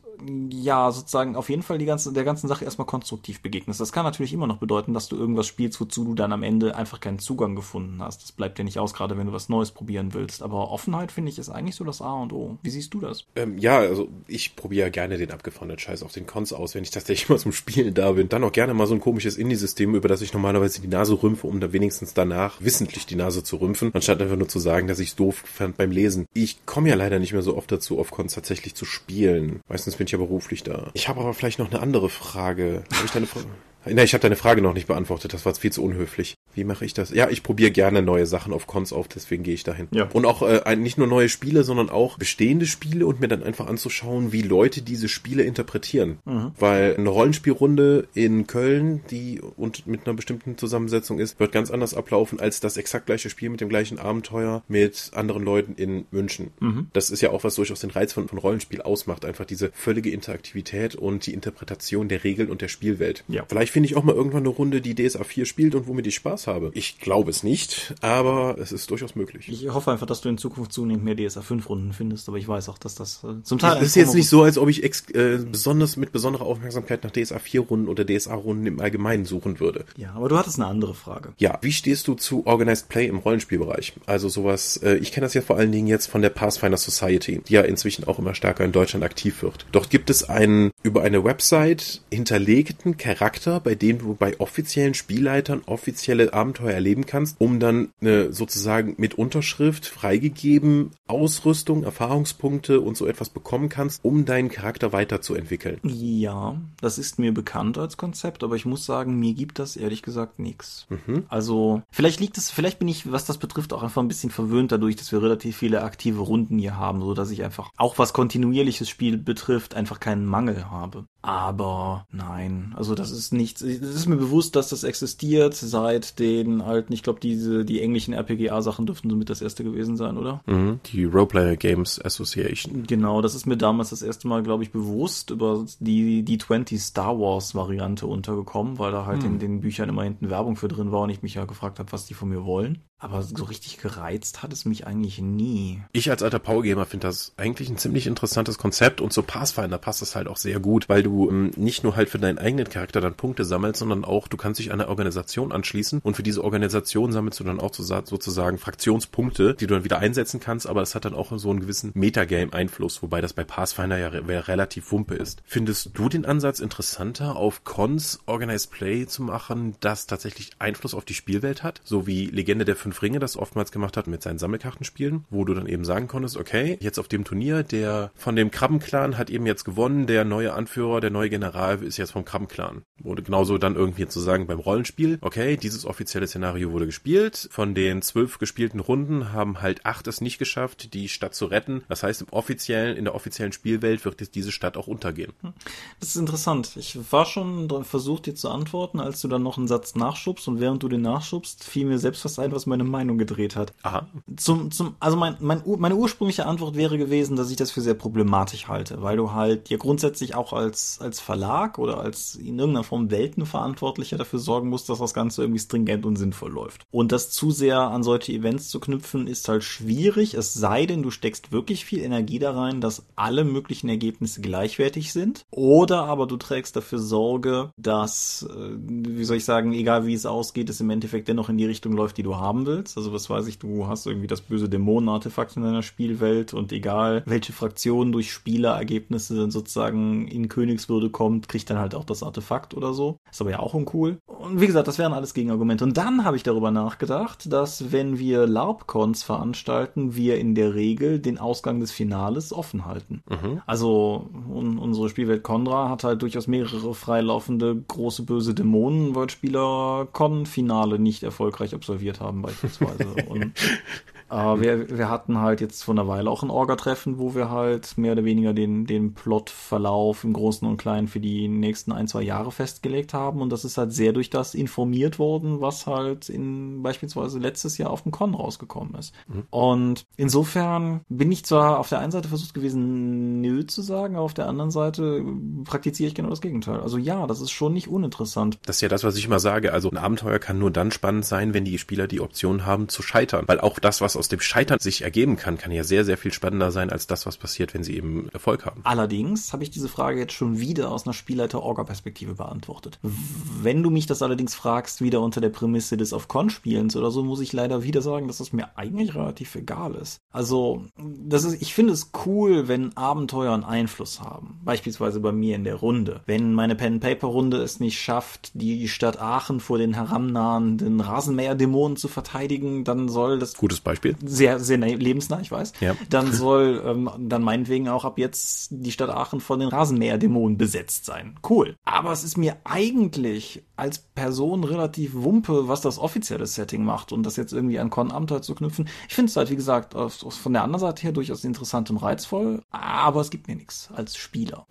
ja, sozusagen auf jeden Fall die ganze, der ganzen Sache erstmal konstruktiv begegnest. Das kann natürlich immer noch bedeuten, dass du irgendwas spielst, wozu du dann am Ende einfach keinen Zugang gefunden hast. Das bleibt dir nicht aus, gerade wenn du was Neues probieren willst. Aber Offenheit, finde ich, ist eigentlich so das A und O. Wie siehst du das? Ähm, ja, also ich probiere gerne den abgefahrenen Scheiß auf den Cons aus, wenn ich tatsächlich mal zum Spielen da bin. Dann auch gerne mal so ein komisches Indie-System, über das ich normalerweise die Nase rümpfe, um dann wenigstens danach wissentlich die Nase zu rümpfen, anstatt einfach nur zu sagen, dass ich es doof fand beim Lesen. Ich komme ja leider nicht mehr so oft dazu, auf Cons tatsächlich zu spielen. Meistens bin ich ja beruflich da. Ich habe aber vielleicht noch eine andere Frage. Habe ich da eine Frage? Na, ich habe deine Frage noch nicht beantwortet. Das war viel zu unhöflich. Wie mache ich das? Ja, ich probiere gerne neue Sachen auf Cons auf, deswegen gehe ich dahin. Ja. Und auch äh, nicht nur neue Spiele, sondern auch bestehende Spiele und mir dann einfach anzuschauen, wie Leute diese Spiele interpretieren. Mhm. Weil eine Rollenspielrunde in Köln, die und mit einer bestimmten Zusammensetzung ist, wird ganz anders ablaufen als das exakt gleiche Spiel mit dem gleichen Abenteuer mit anderen Leuten in München. Mhm. Das ist ja auch was durchaus den Reiz von, von Rollenspiel ausmacht. Einfach diese völlige Interaktivität und die Interpretation der Regeln und der Spielwelt. Ja. Vielleicht finde ich auch mal irgendwann eine Runde, die DSA 4 spielt und womit ich Spaß habe. Ich glaube es nicht, aber es ist durchaus möglich. Ich hoffe einfach, dass du in Zukunft zunehmend mehr DSA 5 Runden findest, aber ich weiß auch, dass das äh, zum Teil. Es ist jetzt nicht so, als ob ich äh, besonders mit besonderer Aufmerksamkeit nach DSA 4 Runden oder DSA Runden im Allgemeinen suchen würde. Ja, aber du hattest eine andere Frage. Ja, wie stehst du zu Organized Play im Rollenspielbereich? Also sowas, äh, ich kenne das ja vor allen Dingen jetzt von der Pathfinder Society, die ja inzwischen auch immer stärker in Deutschland aktiv wird. Dort gibt es einen über eine Website hinterlegten Charakter, bei dem du bei offiziellen Spielleitern offizielle Abenteuer erleben kannst, um dann eine sozusagen mit Unterschrift freigegeben Ausrüstung, Erfahrungspunkte und so etwas bekommen kannst, um deinen Charakter weiterzuentwickeln. Ja, das ist mir bekannt als Konzept, aber ich muss sagen, mir gibt das ehrlich gesagt nichts. Mhm. Also, vielleicht liegt es, vielleicht bin ich, was das betrifft, auch einfach ein bisschen verwöhnt dadurch, dass wir relativ viele aktive Runden hier haben, so dass ich einfach, auch was kontinuierliches Spiel betrifft, einfach keinen Mangel habe. Aber nein, also das ist nichts. Es ist mir bewusst, dass das existiert seit den alten, ich glaube, diese, die englischen RPGA-Sachen dürften somit das erste gewesen sein, oder? Mhm, die Roleplayer Games Association. Genau, das ist mir damals das erste Mal, glaube ich, bewusst über die, die 20 Star Wars Variante untergekommen, weil da halt hm. in den Büchern immer hinten Werbung für drin war und ich mich ja gefragt habe, was die von mir wollen. Aber so richtig gereizt hat es mich eigentlich nie. Ich als alter Powergamer finde das eigentlich ein ziemlich interessantes Konzept und zu Pathfinder passt das halt auch sehr gut, weil du ähm, nicht nur halt für deinen eigenen Charakter dann Punkte sammelst, sondern auch du kannst dich einer Organisation anschließen und für diese Organisation sammelst du dann auch sozusagen Fraktionspunkte, die du dann wieder einsetzen kannst, aber es hat dann auch so einen gewissen Metagame-Einfluss, wobei das bei Pathfinder ja re relativ wumpe ist. Findest du den Ansatz interessanter, auf Cons Organized Play zu machen, das tatsächlich Einfluss auf die Spielwelt hat, so wie Legende der fünf Ringe das oftmals gemacht hat mit seinen Sammelkartenspielen, wo du dann eben sagen konntest, okay, jetzt auf dem Turnier, der von dem Krabbenclan hat eben jetzt gewonnen, der neue Anführer, der neue General ist jetzt vom Krabbenclan. Wurde genauso dann irgendwie zu sagen beim Rollenspiel, okay, dieses offizielle Szenario wurde gespielt, von den zwölf gespielten Runden haben halt acht es nicht geschafft, die Stadt zu retten. Das heißt, im offiziellen, in der offiziellen Spielwelt wird jetzt diese Stadt auch untergehen. Hm. Das ist interessant. Ich war schon versucht, dir zu antworten, als du dann noch einen Satz nachschubst und während du den nachschubst, fiel mir selbst was ein, was meine Meinung gedreht hat. Aha. Zum, zum, also mein, mein, meine ursprüngliche Antwort wäre gewesen, dass ich das für sehr problematisch halte, weil du halt ja grundsätzlich auch als, als Verlag oder als in irgendeiner Form Weltenverantwortlicher dafür sorgen musst, dass das Ganze irgendwie stringent und sinnvoll läuft. Und das zu sehr an solche Events zu knüpfen, ist halt schwierig, es sei denn, du steckst wirklich viel Energie da rein, dass alle möglichen Ergebnisse gleichwertig sind. Oder aber du trägst dafür Sorge, dass, äh, wie soll ich sagen, egal wie es ausgeht, es im Endeffekt dennoch in die Richtung läuft, die du haben willst. Also was weiß ich, du hast irgendwie das böse Dämonenartefakt in deiner Spielwelt und egal welche Fraktion durch Spielerergebnisse sozusagen in Königswürde kommt, kriegt dann halt auch das Artefakt oder so. Ist aber ja auch uncool. Und wie gesagt, das wären alles Gegenargumente. Und dann habe ich darüber nachgedacht, dass wenn wir LARP-Cons veranstalten, wir in der Regel den Ausgang des Finales offen halten. Mhm. Also un unsere Spielwelt Condra hat halt durchaus mehrere freilaufende große böse Dämonen, weil Spieler Con-Finale nicht erfolgreich absolviert haben beispielsweise. Und äh, wir, wir hatten halt jetzt vor einer Weile auch ein Orga-Treffen, wo wir halt mehr oder weniger den, den Plotverlauf im Großen und Kleinen für die nächsten ein, zwei Jahre festgelegt haben. Und das ist halt sehr durch das informiert worden, was halt in beispielsweise letztes Jahr auf dem Con rausgekommen ist. Mhm. Und insofern bin ich zwar auf der einen Seite versucht gewesen, nö zu sagen, aber auf der anderen Seite praktiziere ich genau das Gegenteil. Also ja, das ist schon nicht uninteressant. Das ist ja das, was ich immer sage. Also ein Abenteuer kann nur dann spannend sein, wenn die Spieler die Option haben zu scheitern. Weil auch das, was aus dem Scheitern sich ergeben kann, kann ja sehr, sehr viel spannender sein als das, was passiert, wenn sie eben Erfolg haben. Allerdings habe ich diese Frage jetzt schon wieder aus einer Spielleiter-Orga-Perspektive beantwortet. Wenn du mich das allerdings fragst, wieder unter der Prämisse des Auf-Con-Spielens oder so, muss ich leider wieder sagen, dass das mir eigentlich relativ egal ist. Also, das ist, ich finde es cool, wenn Abenteuer einen Einfluss haben. Beispielsweise bei mir in der Runde. Wenn meine Pen-Paper-Runde es nicht schafft, die Stadt Aachen vor den herannahenden Rasenmäher-Dämonen zu verteidigen, dann soll das. Gutes Beispiel sehr, sehr lebensnah, ich weiß, ja. dann soll ähm, dann meinetwegen auch ab jetzt die Stadt Aachen von den Rasenmäherdämonen besetzt sein. Cool. Aber es ist mir eigentlich als Person relativ wumpe, was das offizielle Setting macht und das jetzt irgendwie an Con Amter zu knüpfen. Ich finde es halt, wie gesagt, von der anderen Seite her durchaus interessant und reizvoll, aber es gibt mir nichts als Spieler.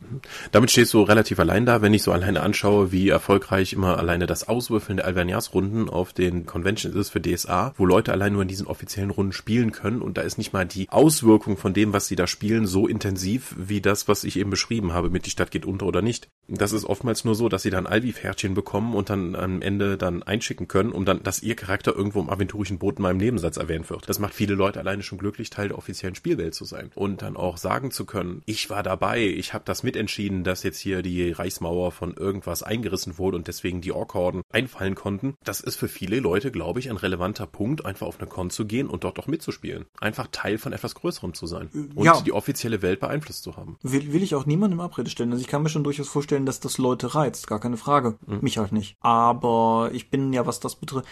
Damit stehst du relativ allein da, wenn ich so alleine anschaue, wie erfolgreich immer alleine das Auswürfeln der Alvernias-Runden auf den Conventions ist für DSA, wo Leute allein nur in diesen offiziellen Runden spielen können und da ist nicht mal die Auswirkung von dem, was sie da spielen, so intensiv wie das, was ich eben beschrieben habe, mit die Stadt geht unter oder nicht. Das ist oftmals nur so, dass sie dann Alvi-Pferdchen bekommen und dann am Ende dann einschicken können, um dann, dass ihr Charakter irgendwo im aventurischen Boot in meinem Nebensatz erwähnt wird. Das macht viele Leute alleine schon glücklich, Teil der offiziellen Spielwelt zu sein und dann auch sagen zu können, ich war dabei, ich habe das mitentschieden, dass jetzt hier die Reichsmauer von irgendwas eingerissen wurde und deswegen die Orkhorden einfallen konnten. Das ist für viele Leute, glaube ich, ein relevanter Punkt, einfach auf eine Con zu gehen und dort auch mitzuspielen. Einfach Teil von etwas Größerem zu sein und ja. die offizielle Welt beeinflusst zu haben. Will, will ich auch niemandem Abrede stellen. Also ich kann mir schon durchaus vorstellen, dass das Leute reizt, gar keine Frage. Mhm. Mich halt nicht. Aber ich bin ja, was das betrifft,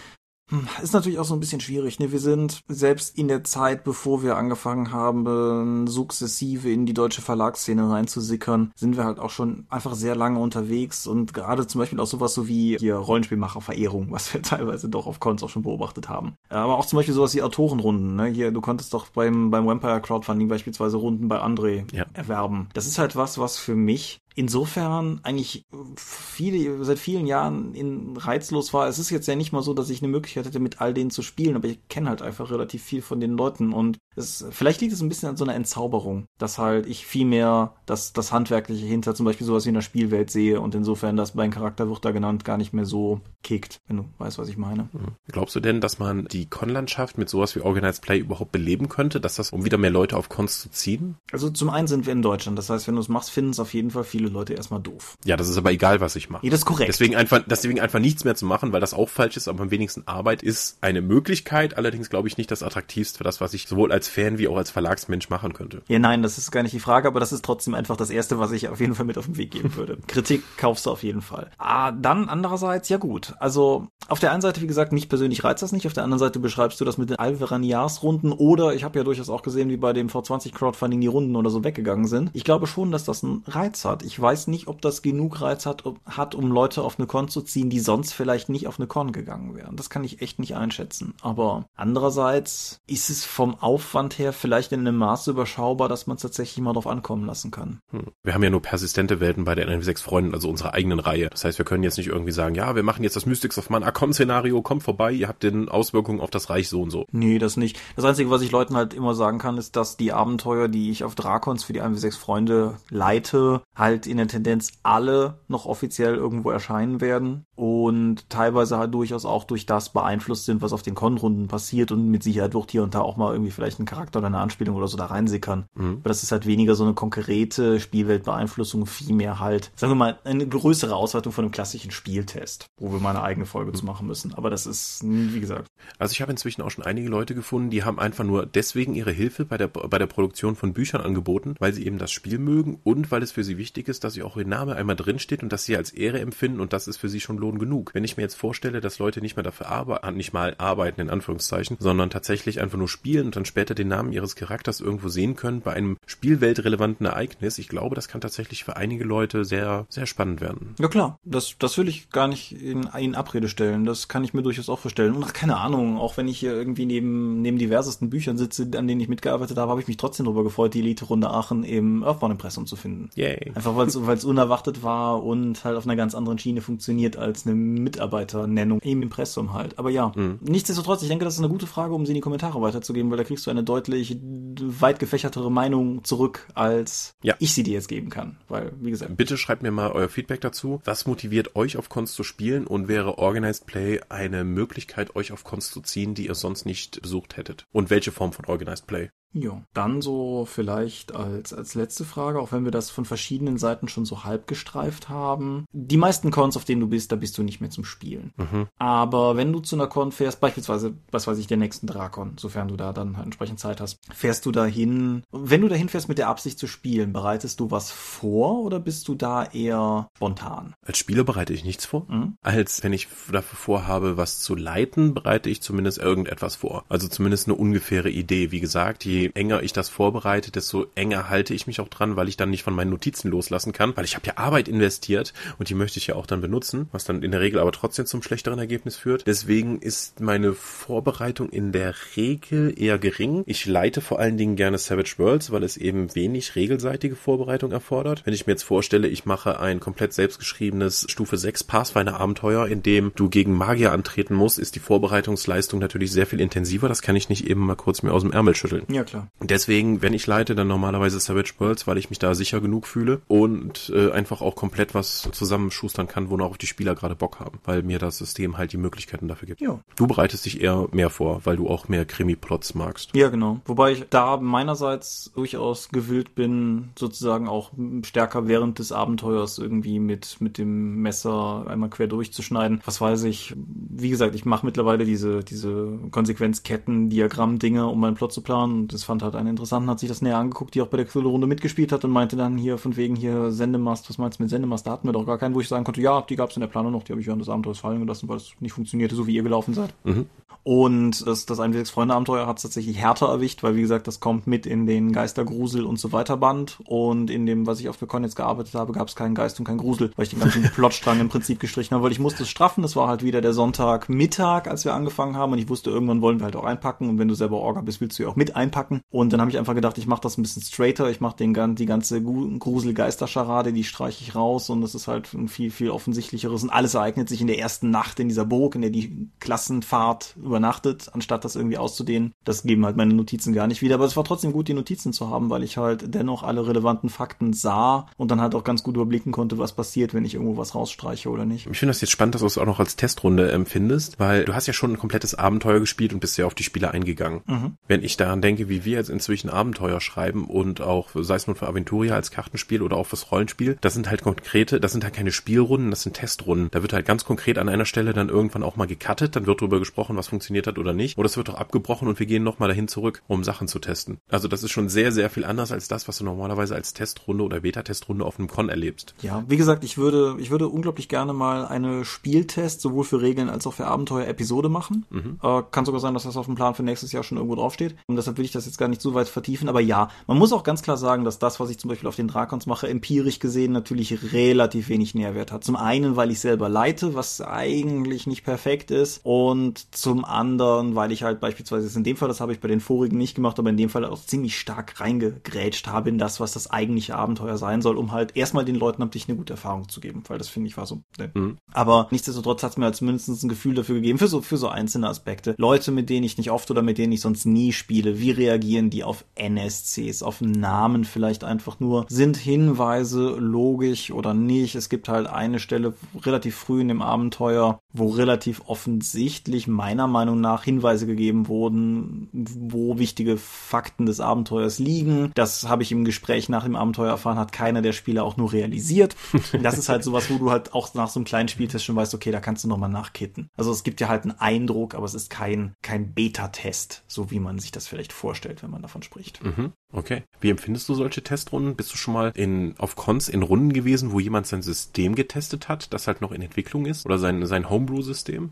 ist natürlich auch so ein bisschen schwierig. Ne? Wir sind selbst in der Zeit, bevor wir angefangen haben, sukzessive in die deutsche Verlagsszene reinzusickern, sind wir halt auch schon einfach sehr lange unterwegs und gerade zum Beispiel auch sowas so wie hier Rollenspielmacher-Verehrung, was wir teilweise doch auf Cons auch schon beobachtet haben. Aber auch zum Beispiel sowas wie Autorenrunden. Ne? Hier, du konntest doch beim, beim Vampire Crowdfunding beispielsweise Runden bei André ja. erwerben. Das ist halt was, was für mich insofern eigentlich viele, seit vielen Jahren in reizlos war. Es ist jetzt ja nicht mal so, dass ich eine Möglichkeit hätte, mit all denen zu spielen, aber ich kenne halt einfach relativ viel von den Leuten und es, vielleicht liegt es ein bisschen an so einer Entzauberung, dass halt ich viel mehr das, das Handwerkliche hinter zum Beispiel sowas wie in der Spielwelt sehe und insofern das mein Charakter wird da genannt gar nicht mehr so kickt, wenn du weißt, was ich meine. Mhm. Glaubst du denn, dass man die Con-Landschaft mit sowas wie Organized Play überhaupt beleben könnte, dass das, um wieder mehr Leute auf Cons zu ziehen? Also zum einen sind wir in Deutschland, das heißt, wenn du es machst, finden es auf jeden Fall viele Leute erstmal doof. Ja, das ist aber egal, was ich mache. Ja, das ist korrekt. Deswegen einfach, deswegen einfach nichts mehr zu machen, weil das auch falsch ist, aber am wenigsten Arbeit ist eine Möglichkeit, allerdings glaube ich nicht das attraktivste für das, was ich sowohl als Fan wie auch als Verlagsmensch machen könnte. Ja, nein, das ist gar nicht die Frage, aber das ist trotzdem einfach das Erste, was ich auf jeden Fall mit auf den Weg geben würde. Kritik kaufst du auf jeden Fall. Ah, dann andererseits, ja gut. Also auf der einen Seite, wie gesagt, mich persönlich reizt das nicht. Auf der anderen Seite beschreibst du das mit den Alveranias-Runden oder ich habe ja durchaus auch gesehen, wie bei dem V20 Crowdfunding die Runden oder so weggegangen sind. Ich glaube schon, dass das einen Reiz hat. Ich weiß nicht, ob das genug Reiz hat, hat um Leute auf eine Con zu ziehen, die sonst vielleicht nicht auf eine Con gegangen wären. Das kann ich echt nicht einschätzen. Aber andererseits ist es vom Aufwand her vielleicht in einem Maße überschaubar, dass man es tatsächlich mal drauf ankommen lassen kann. Hm. Wir haben ja nur persistente Welten bei den NV6 Freunden, also unserer eigenen Reihe. Das heißt, wir können jetzt nicht irgendwie sagen, ja, wir machen jetzt das Mystics of Mana Con-Szenario, kommt vorbei, ihr habt den Auswirkungen auf das Reich so und so. Nee, das nicht. Das Einzige, was ich Leuten halt immer sagen kann, ist, dass die Abenteuer, die ich auf Drakons für die 1v6 Freunde leite, halt in der Tendenz alle noch offiziell irgendwo erscheinen werden und teilweise halt durchaus auch durch das beeinflusst sind, was auf den Con-Runden passiert und mit Sicherheit wird hier und da auch mal irgendwie vielleicht ein Charakter oder eine Anspielung oder so da reinsickern. Mhm. Aber das ist halt weniger so eine konkrete Spielweltbeeinflussung, vielmehr halt, sagen wir mal, eine größere Ausweitung von einem klassischen Spieltest, wo wir mal eine eigene Folge mhm. zu machen müssen. Aber das ist, wie gesagt. Also ich habe inzwischen auch schon einige Leute gefunden, die haben einfach nur deswegen ihre Hilfe bei der, bei der Produktion von Büchern angeboten, weil sie eben das Spiel mögen und weil es für sie wichtig ist, dass ihr auch ihr Name einmal drinsteht und dass sie als Ehre empfinden und das ist für sie schon Lohn genug. Wenn ich mir jetzt vorstelle, dass Leute nicht mehr dafür arbeiten, nicht mal arbeiten in Anführungszeichen, sondern tatsächlich einfach nur spielen und dann später den Namen ihres Charakters irgendwo sehen können bei einem spielweltrelevanten Ereignis, ich glaube, das kann tatsächlich für einige Leute sehr, sehr spannend werden. Ja klar, das, das will ich gar nicht in, in Abrede stellen. Das kann ich mir durchaus auch vorstellen. Und ach, keine Ahnung, auch wenn ich hier irgendwie neben, neben diversesten Büchern sitze, an denen ich mitgearbeitet habe, habe ich mich trotzdem darüber gefreut, die Elite-Runde Aachen im Earthbound-Impressum zu finden. Yay. Einfach weil es unerwartet war und halt auf einer ganz anderen Schiene funktioniert als eine Mitarbeiternennung im Impressum halt. Aber ja, mhm. nichtsdestotrotz, ich denke, das ist eine gute Frage, um sie in die Kommentare weiterzugeben, weil da kriegst du eine deutlich weit gefächertere Meinung zurück, als ja. ich sie dir jetzt geben kann. Weil, wie gesagt. Bitte schreibt mir mal euer Feedback dazu. Was motiviert euch auf Cons zu spielen und wäre Organized Play eine Möglichkeit, euch auf Cons zu ziehen, die ihr sonst nicht besucht hättet? Und welche Form von Organized Play? Ja, dann so vielleicht als, als letzte Frage, auch wenn wir das von verschiedenen Seiten schon so halb gestreift haben. Die meisten Cons, auf denen du bist, da bist du nicht mehr zum Spielen. Mhm. Aber wenn du zu einer Con fährst, beispielsweise, was weiß ich, der nächsten Drakon, sofern du da dann halt entsprechend Zeit hast, fährst du dahin, wenn du dahin fährst mit der Absicht zu spielen, bereitest du was vor oder bist du da eher spontan? Als Spieler bereite ich nichts vor. Mhm. Als wenn ich dafür vorhabe, was zu leiten, bereite ich zumindest irgendetwas vor. Also zumindest eine ungefähre Idee. Wie gesagt, je enger ich das vorbereite, desto enger halte ich mich auch dran, weil ich dann nicht von meinen Notizen loslassen kann, weil ich habe ja Arbeit investiert und die möchte ich ja auch dann benutzen, was dann in der Regel aber trotzdem zum schlechteren Ergebnis führt. Deswegen ist meine Vorbereitung in der Regel eher gering. Ich leite vor allen Dingen gerne Savage Worlds, weil es eben wenig regelseitige Vorbereitung erfordert. Wenn ich mir jetzt vorstelle, ich mache ein komplett selbstgeschriebenes Stufe 6 Pathfinder Abenteuer, in dem du gegen Magier antreten musst, ist die Vorbereitungsleistung natürlich sehr viel intensiver. Das kann ich nicht eben mal kurz mir aus dem Ärmel schütteln. Ja, klar. Deswegen, wenn ich leite, dann normalerweise Savage Worlds, weil ich mich da sicher genug fühle und äh, einfach auch komplett was zusammenschustern kann, wonach auch die Spieler gerade Bock haben, weil mir das System halt die Möglichkeiten dafür gibt. Ja. Du bereitest dich eher mehr vor, weil du auch mehr Krimi-Plots magst. Ja, genau. Wobei ich da meinerseits durchaus gewillt bin, sozusagen auch stärker während des Abenteuers irgendwie mit, mit dem Messer einmal quer durchzuschneiden. Was weiß ich. Wie gesagt, ich mache mittlerweile diese, diese Konsequenzketten, Diagramm-Dinge, um meinen Plot zu planen. Und das fand halt einen interessanten, hat sich das näher angeguckt, die auch bei der Cthulhu-Runde mitgespielt hat und meinte dann hier von wegen hier Sendemast, was meinst du mit Sendemast? Da hatten wir doch gar keinen, wo ich sagen konnte, ja, die gab es in der Planung noch, die habe ich während des Abenteuers fallen gelassen, weil es nicht funktionierte, so wie ihr gelaufen seid. Mhm. Und das, das 1 Freunde Abenteuer hat es tatsächlich härter erwischt, weil wie gesagt, das kommt mit in den Geistergrusel und so weiter Band und in dem, was ich auf der Con jetzt gearbeitet habe, gab es keinen Geist und keinen Grusel, weil ich den ganzen Plotstrang im Prinzip gestrichen habe, weil ich musste es straffen, das war halt wieder der Sonntagmittag, als wir angefangen haben und ich wusste, irgendwann wollen wir halt auch einpacken und wenn du selber Orga bist, willst du ja auch mit einpacken packen. Und dann habe ich einfach gedacht, ich mache das ein bisschen straighter, ich mache den die ganze Grusel-Geisterscharade, die streiche ich raus und das ist halt ein viel, viel offensichtlicheres. Und alles ereignet sich in der ersten Nacht in dieser Burg, in der die Klassenfahrt übernachtet, anstatt das irgendwie auszudehnen. Das geben halt meine Notizen gar nicht wieder. Aber es war trotzdem gut, die Notizen zu haben, weil ich halt dennoch alle relevanten Fakten sah und dann halt auch ganz gut überblicken konnte, was passiert, wenn ich irgendwo was rausstreiche oder nicht. Ich finde das jetzt spannend, dass du es auch noch als Testrunde empfindest, weil du hast ja schon ein komplettes Abenteuer gespielt und bist ja auf die Spiele eingegangen. Mhm. Wenn ich daran denke, wie wir jetzt inzwischen Abenteuer schreiben und auch, sei es nun für Aventuria als Kartenspiel oder auch fürs Rollenspiel, das sind halt konkrete, das sind halt keine Spielrunden, das sind Testrunden. Da wird halt ganz konkret an einer Stelle dann irgendwann auch mal gecuttet, dann wird darüber gesprochen, was funktioniert hat oder nicht. Oder es wird auch abgebrochen und wir gehen nochmal dahin zurück, um Sachen zu testen. Also das ist schon sehr, sehr viel anders als das, was du normalerweise als Testrunde oder Beta-Testrunde auf einem Con erlebst. Ja, wie gesagt, ich würde, ich würde unglaublich gerne mal eine Spieltest sowohl für Regeln als auch für Abenteuer Episode machen. Mhm. Äh, kann sogar sein, dass das auf dem Plan für nächstes Jahr schon irgendwo draufsteht. Und deshalb will ich das jetzt gar nicht so weit vertiefen. Aber ja, man muss auch ganz klar sagen, dass das, was ich zum Beispiel auf den Drakons mache, empirisch gesehen natürlich relativ wenig Nährwert hat. Zum einen, weil ich selber leite, was eigentlich nicht perfekt ist. Und zum anderen, weil ich halt beispielsweise in dem Fall, das habe ich bei den vorigen nicht gemacht, aber in dem Fall auch ziemlich stark reingegrätscht habe in das, was das eigentliche Abenteuer sein soll, um halt erstmal den Leuten am Tisch eine gute Erfahrung zu geben, weil das finde ich war so. Ne. Mhm. Aber nichtsdestotrotz hat es mir als mindestens ein Gefühl dafür gegeben, für so, für so einzelne Aspekte. Leute, mit denen ich nicht oft oder mit denen ich sonst nie spiele, wie reagieren die auf NSCs, auf Namen vielleicht einfach nur? Sind Hinweise logisch oder nicht? Es gibt halt eine Stelle relativ früh in dem Abenteuer, wo relativ offensichtlich meiner Meinung nach Hinweise gegeben wurden, wo wichtige Fakten des Abenteuers liegen. Das habe ich im Gespräch nach dem Abenteuer erfahren, hat keiner der Spieler auch nur realisiert. Das ist halt sowas, wo du halt auch nach so einem kleinen Spieltest schon weißt, okay, da kannst du nochmal nachkitten. Also es gibt ja halt einen Eindruck, aber es ist kein, kein Beta-Test, so wie man sich das vielleicht vorstellt, wenn man davon spricht. Mhm. Okay. Wie empfindest du solche Testrunden? Bist du schon mal in, auf Cons in Runden gewesen, wo jemand sein System getestet hat, das halt noch in Entwicklung ist? Oder sein, sein Homebrew-System?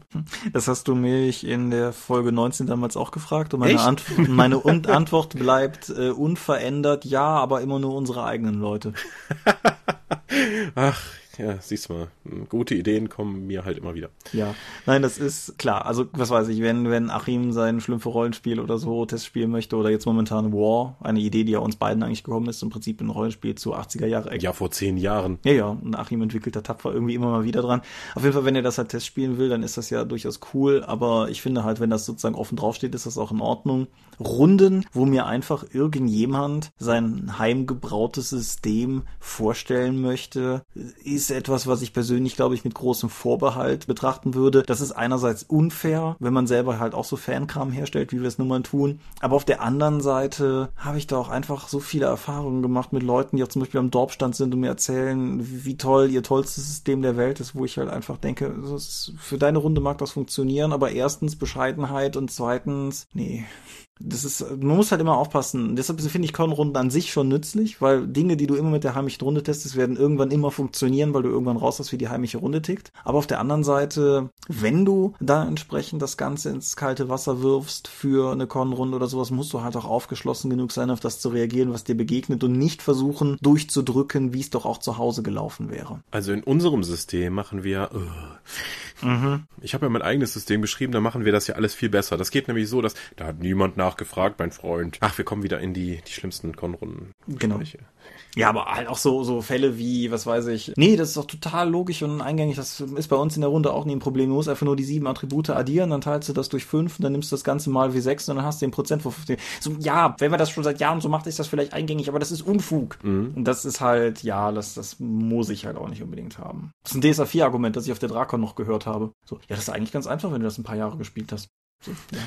Das hast du mich in der Folge 19 damals auch gefragt und meine, Ant meine Antwort bleibt äh, unverändert, ja, aber immer nur unsere eigenen Leute. Ach, ja, siehst du mal, gute Ideen kommen mir halt immer wieder. Ja, nein, das ist klar. Also, was weiß ich, wenn, wenn Achim sein Schlümpfe Rollenspiel oder so Test spielen möchte oder jetzt momentan War, eine Idee, die ja uns beiden eigentlich gekommen ist, im Prinzip ein Rollenspiel zu 80er Jahre. Ja, vor zehn Jahren. Ja, ja, und Achim entwickelt da tapfer irgendwie immer mal wieder dran. Auf jeden Fall, wenn er das halt Test spielen will, dann ist das ja durchaus cool, aber ich finde halt, wenn das sozusagen offen draufsteht, ist das auch in Ordnung. Runden, wo mir einfach irgendjemand sein heimgebrautes System vorstellen möchte, ist etwas, was ich persönlich, glaube ich, mit großem Vorbehalt betrachten würde. Das ist einerseits unfair, wenn man selber halt auch so Fankram herstellt, wie wir es nun mal tun. Aber auf der anderen Seite habe ich da auch einfach so viele Erfahrungen gemacht mit Leuten, die auch zum Beispiel am Dorfstand sind und mir erzählen, wie toll ihr tollstes System der Welt ist, wo ich halt einfach denke, für deine Runde mag das funktionieren, aber erstens Bescheidenheit und zweitens, nee, das ist, man muss halt immer aufpassen. Deshalb finde ich Con-Runden an sich schon nützlich, weil Dinge, die du immer mit der heimischen Runde testest, werden irgendwann immer funktionieren, weil du irgendwann raus hast, wie die heimische Runde tickt. Aber auf der anderen Seite, wenn du da entsprechend das Ganze ins kalte Wasser wirfst für eine Con-Runde oder sowas, musst du halt auch aufgeschlossen genug sein, auf das zu reagieren, was dir begegnet und nicht versuchen, durchzudrücken, wie es doch auch zu Hause gelaufen wäre. Also in unserem System machen wir, uh, mhm. ich habe ja mein eigenes System geschrieben, da machen wir das ja alles viel besser. Das geht nämlich so, dass da hat niemand nach nachgefragt, mein Freund. Ach, wir kommen wieder in die, die schlimmsten Konrunden. Genau. Ja, aber halt auch so, so Fälle wie, was weiß ich. Nee, das ist doch total logisch und eingängig. Das ist bei uns in der Runde auch nie ein Problem. Du musst einfach nur die sieben Attribute addieren, dann teilst du das durch fünf und dann nimmst du das Ganze mal wie sechs und dann hast du den Prozent von 15. So, ja, wenn man das schon seit Jahren so macht, ist das vielleicht eingängig, aber das ist Unfug. Mhm. Und das ist halt, ja, das, das muss ich halt auch nicht unbedingt haben. Das ist ein DSA 4 Argument, das ich auf der Drakon noch gehört habe. So, ja, das ist eigentlich ganz einfach, wenn du das ein paar Jahre gespielt hast. So, ja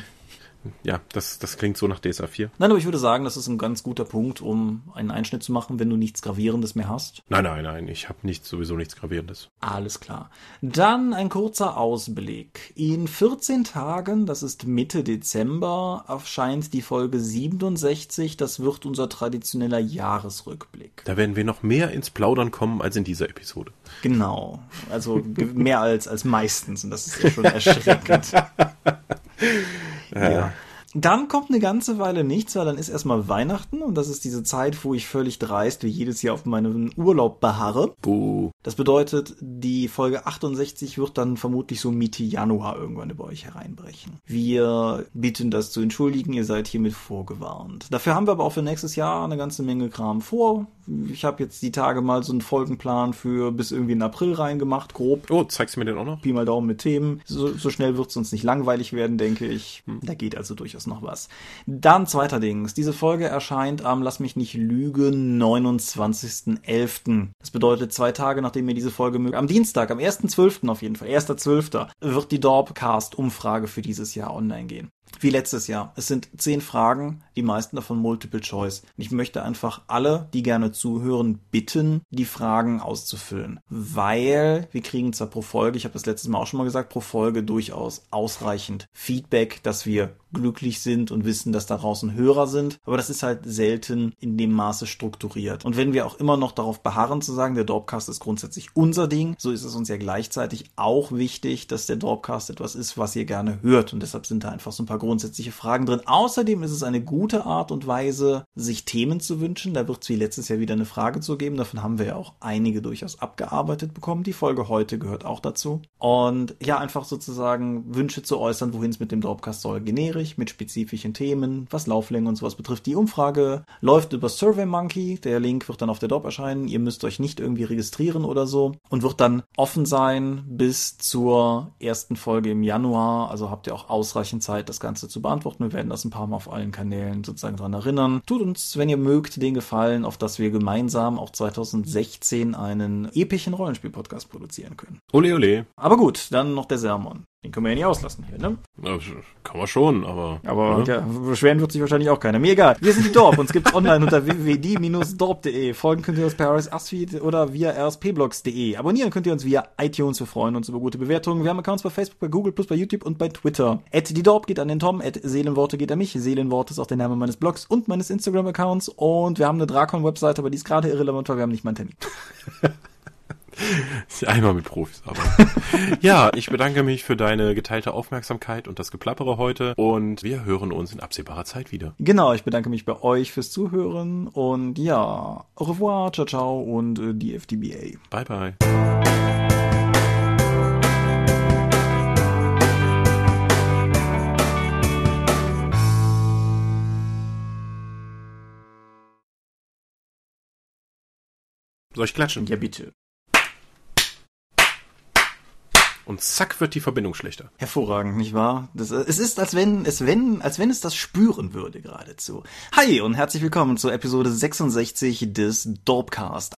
ja, das, das klingt so nach DSA 4. Nein, aber ich würde sagen, das ist ein ganz guter Punkt, um einen Einschnitt zu machen, wenn du nichts Gravierendes mehr hast. Nein, nein, nein, ich habe nicht, sowieso nichts Gravierendes. Alles klar. Dann ein kurzer Ausblick. In 14 Tagen, das ist Mitte Dezember, erscheint die Folge 67. Das wird unser traditioneller Jahresrückblick. Da werden wir noch mehr ins Plaudern kommen als in dieser Episode. Genau. Also mehr als, als meistens. Und das ist ja schon erschreckend. Ja. Dann kommt eine ganze Weile nichts, weil dann ist erstmal Weihnachten und das ist diese Zeit, wo ich völlig dreist wie jedes Jahr auf meinen Urlaub beharre. Buh. Das bedeutet, die Folge 68 wird dann vermutlich so Mitte Januar irgendwann über euch hereinbrechen. Wir bitten das zu entschuldigen, ihr seid hiermit vorgewarnt. Dafür haben wir aber auch für nächstes Jahr eine ganze Menge Kram vor. Ich habe jetzt die Tage mal so einen Folgenplan für bis irgendwie in April reingemacht, grob. Oh, zeigst du mir den auch noch? Pi mal Daumen mit Themen. So, so schnell wird es uns nicht langweilig werden, denke ich. Da geht also durchaus noch was. Dann zweiter Dings. Diese Folge erscheint am, lass mich nicht lügen, 29.11. Das bedeutet zwei Tage, nachdem ihr diese Folge mögt. Am Dienstag, am 1.12. auf jeden Fall, 1.12. wird die Dorpcast-Umfrage für dieses Jahr online gehen. Wie letztes Jahr. Es sind zehn Fragen, die meisten davon Multiple Choice. Ich möchte einfach alle, die gerne zuhören, bitten, die Fragen auszufüllen. Weil wir kriegen zwar pro Folge, ich habe das letztes Mal auch schon mal gesagt, pro Folge durchaus ausreichend Feedback, dass wir glücklich sind und wissen, dass da draußen Hörer sind. Aber das ist halt selten in dem Maße strukturiert. Und wenn wir auch immer noch darauf beharren zu sagen, der Dorpcast ist grundsätzlich unser Ding, so ist es uns ja gleichzeitig auch wichtig, dass der Dorpcast etwas ist, was ihr gerne hört. Und deshalb sind da einfach so ein paar grundsätzliche Fragen drin. Außerdem ist es eine gute Art und Weise, sich Themen zu wünschen. Da wird es wie letztes Jahr wieder eine Frage zu geben. Davon haben wir ja auch einige durchaus abgearbeitet bekommen. Die Folge heute gehört auch dazu. Und ja, einfach sozusagen Wünsche zu äußern, wohin es mit dem Dorpcast soll. Generisch mit spezifischen Themen, was Lauflänge und sowas betrifft. Die Umfrage läuft über SurveyMonkey. Der Link wird dann auf der Dorp erscheinen. Ihr müsst euch nicht irgendwie registrieren oder so und wird dann offen sein bis zur ersten Folge im Januar. Also habt ihr auch ausreichend Zeit, das Ganze zu beantworten. Wir werden das ein paar Mal auf allen Kanälen sozusagen dran erinnern. Tut uns, wenn ihr mögt, den Gefallen, auf dass wir gemeinsam auch 2016 einen epischen Rollenspiel-Podcast produzieren können. Ole, ole. Aber gut, dann noch der Sermon. Den können wir ja nicht auslassen hier, ne? Ja, kann man schon, aber. Aber ne? ja, beschweren wird sich wahrscheinlich auch keiner. Mir egal. Wir sind die Dorp. Uns gibt's online unter www.die-dorp.de. Folgen könnt ihr uns per RSS-Feed oder via rspblogs.de. Abonnieren könnt ihr uns via iTunes. Wir freuen uns über gute Bewertungen. Wir haben Accounts bei Facebook, bei Google, bei YouTube und bei Twitter. At die Dorp geht an den Tom. At Seelenworte geht an mich. Seelenworte ist auch der Name meines Blogs und meines Instagram-Accounts. Und wir haben eine Drakon-Webseite, aber die ist gerade irrelevant, weil wir haben nicht mal einen Termin. Einmal mit Profis, aber. ja, ich bedanke mich für deine geteilte Aufmerksamkeit und das Geplappere heute und wir hören uns in absehbarer Zeit wieder. Genau, ich bedanke mich bei euch fürs Zuhören und ja, au revoir, ciao, ciao und äh, die FDBA. Bye, bye. Soll ich klatschen? Ja, bitte. Und zack wird die Verbindung schlechter. Hervorragend, nicht wahr? Das, äh, es ist, als wenn, es wenn, als wenn es das spüren würde geradezu. Hi und herzlich willkommen zur Episode 66 des Dorpcast.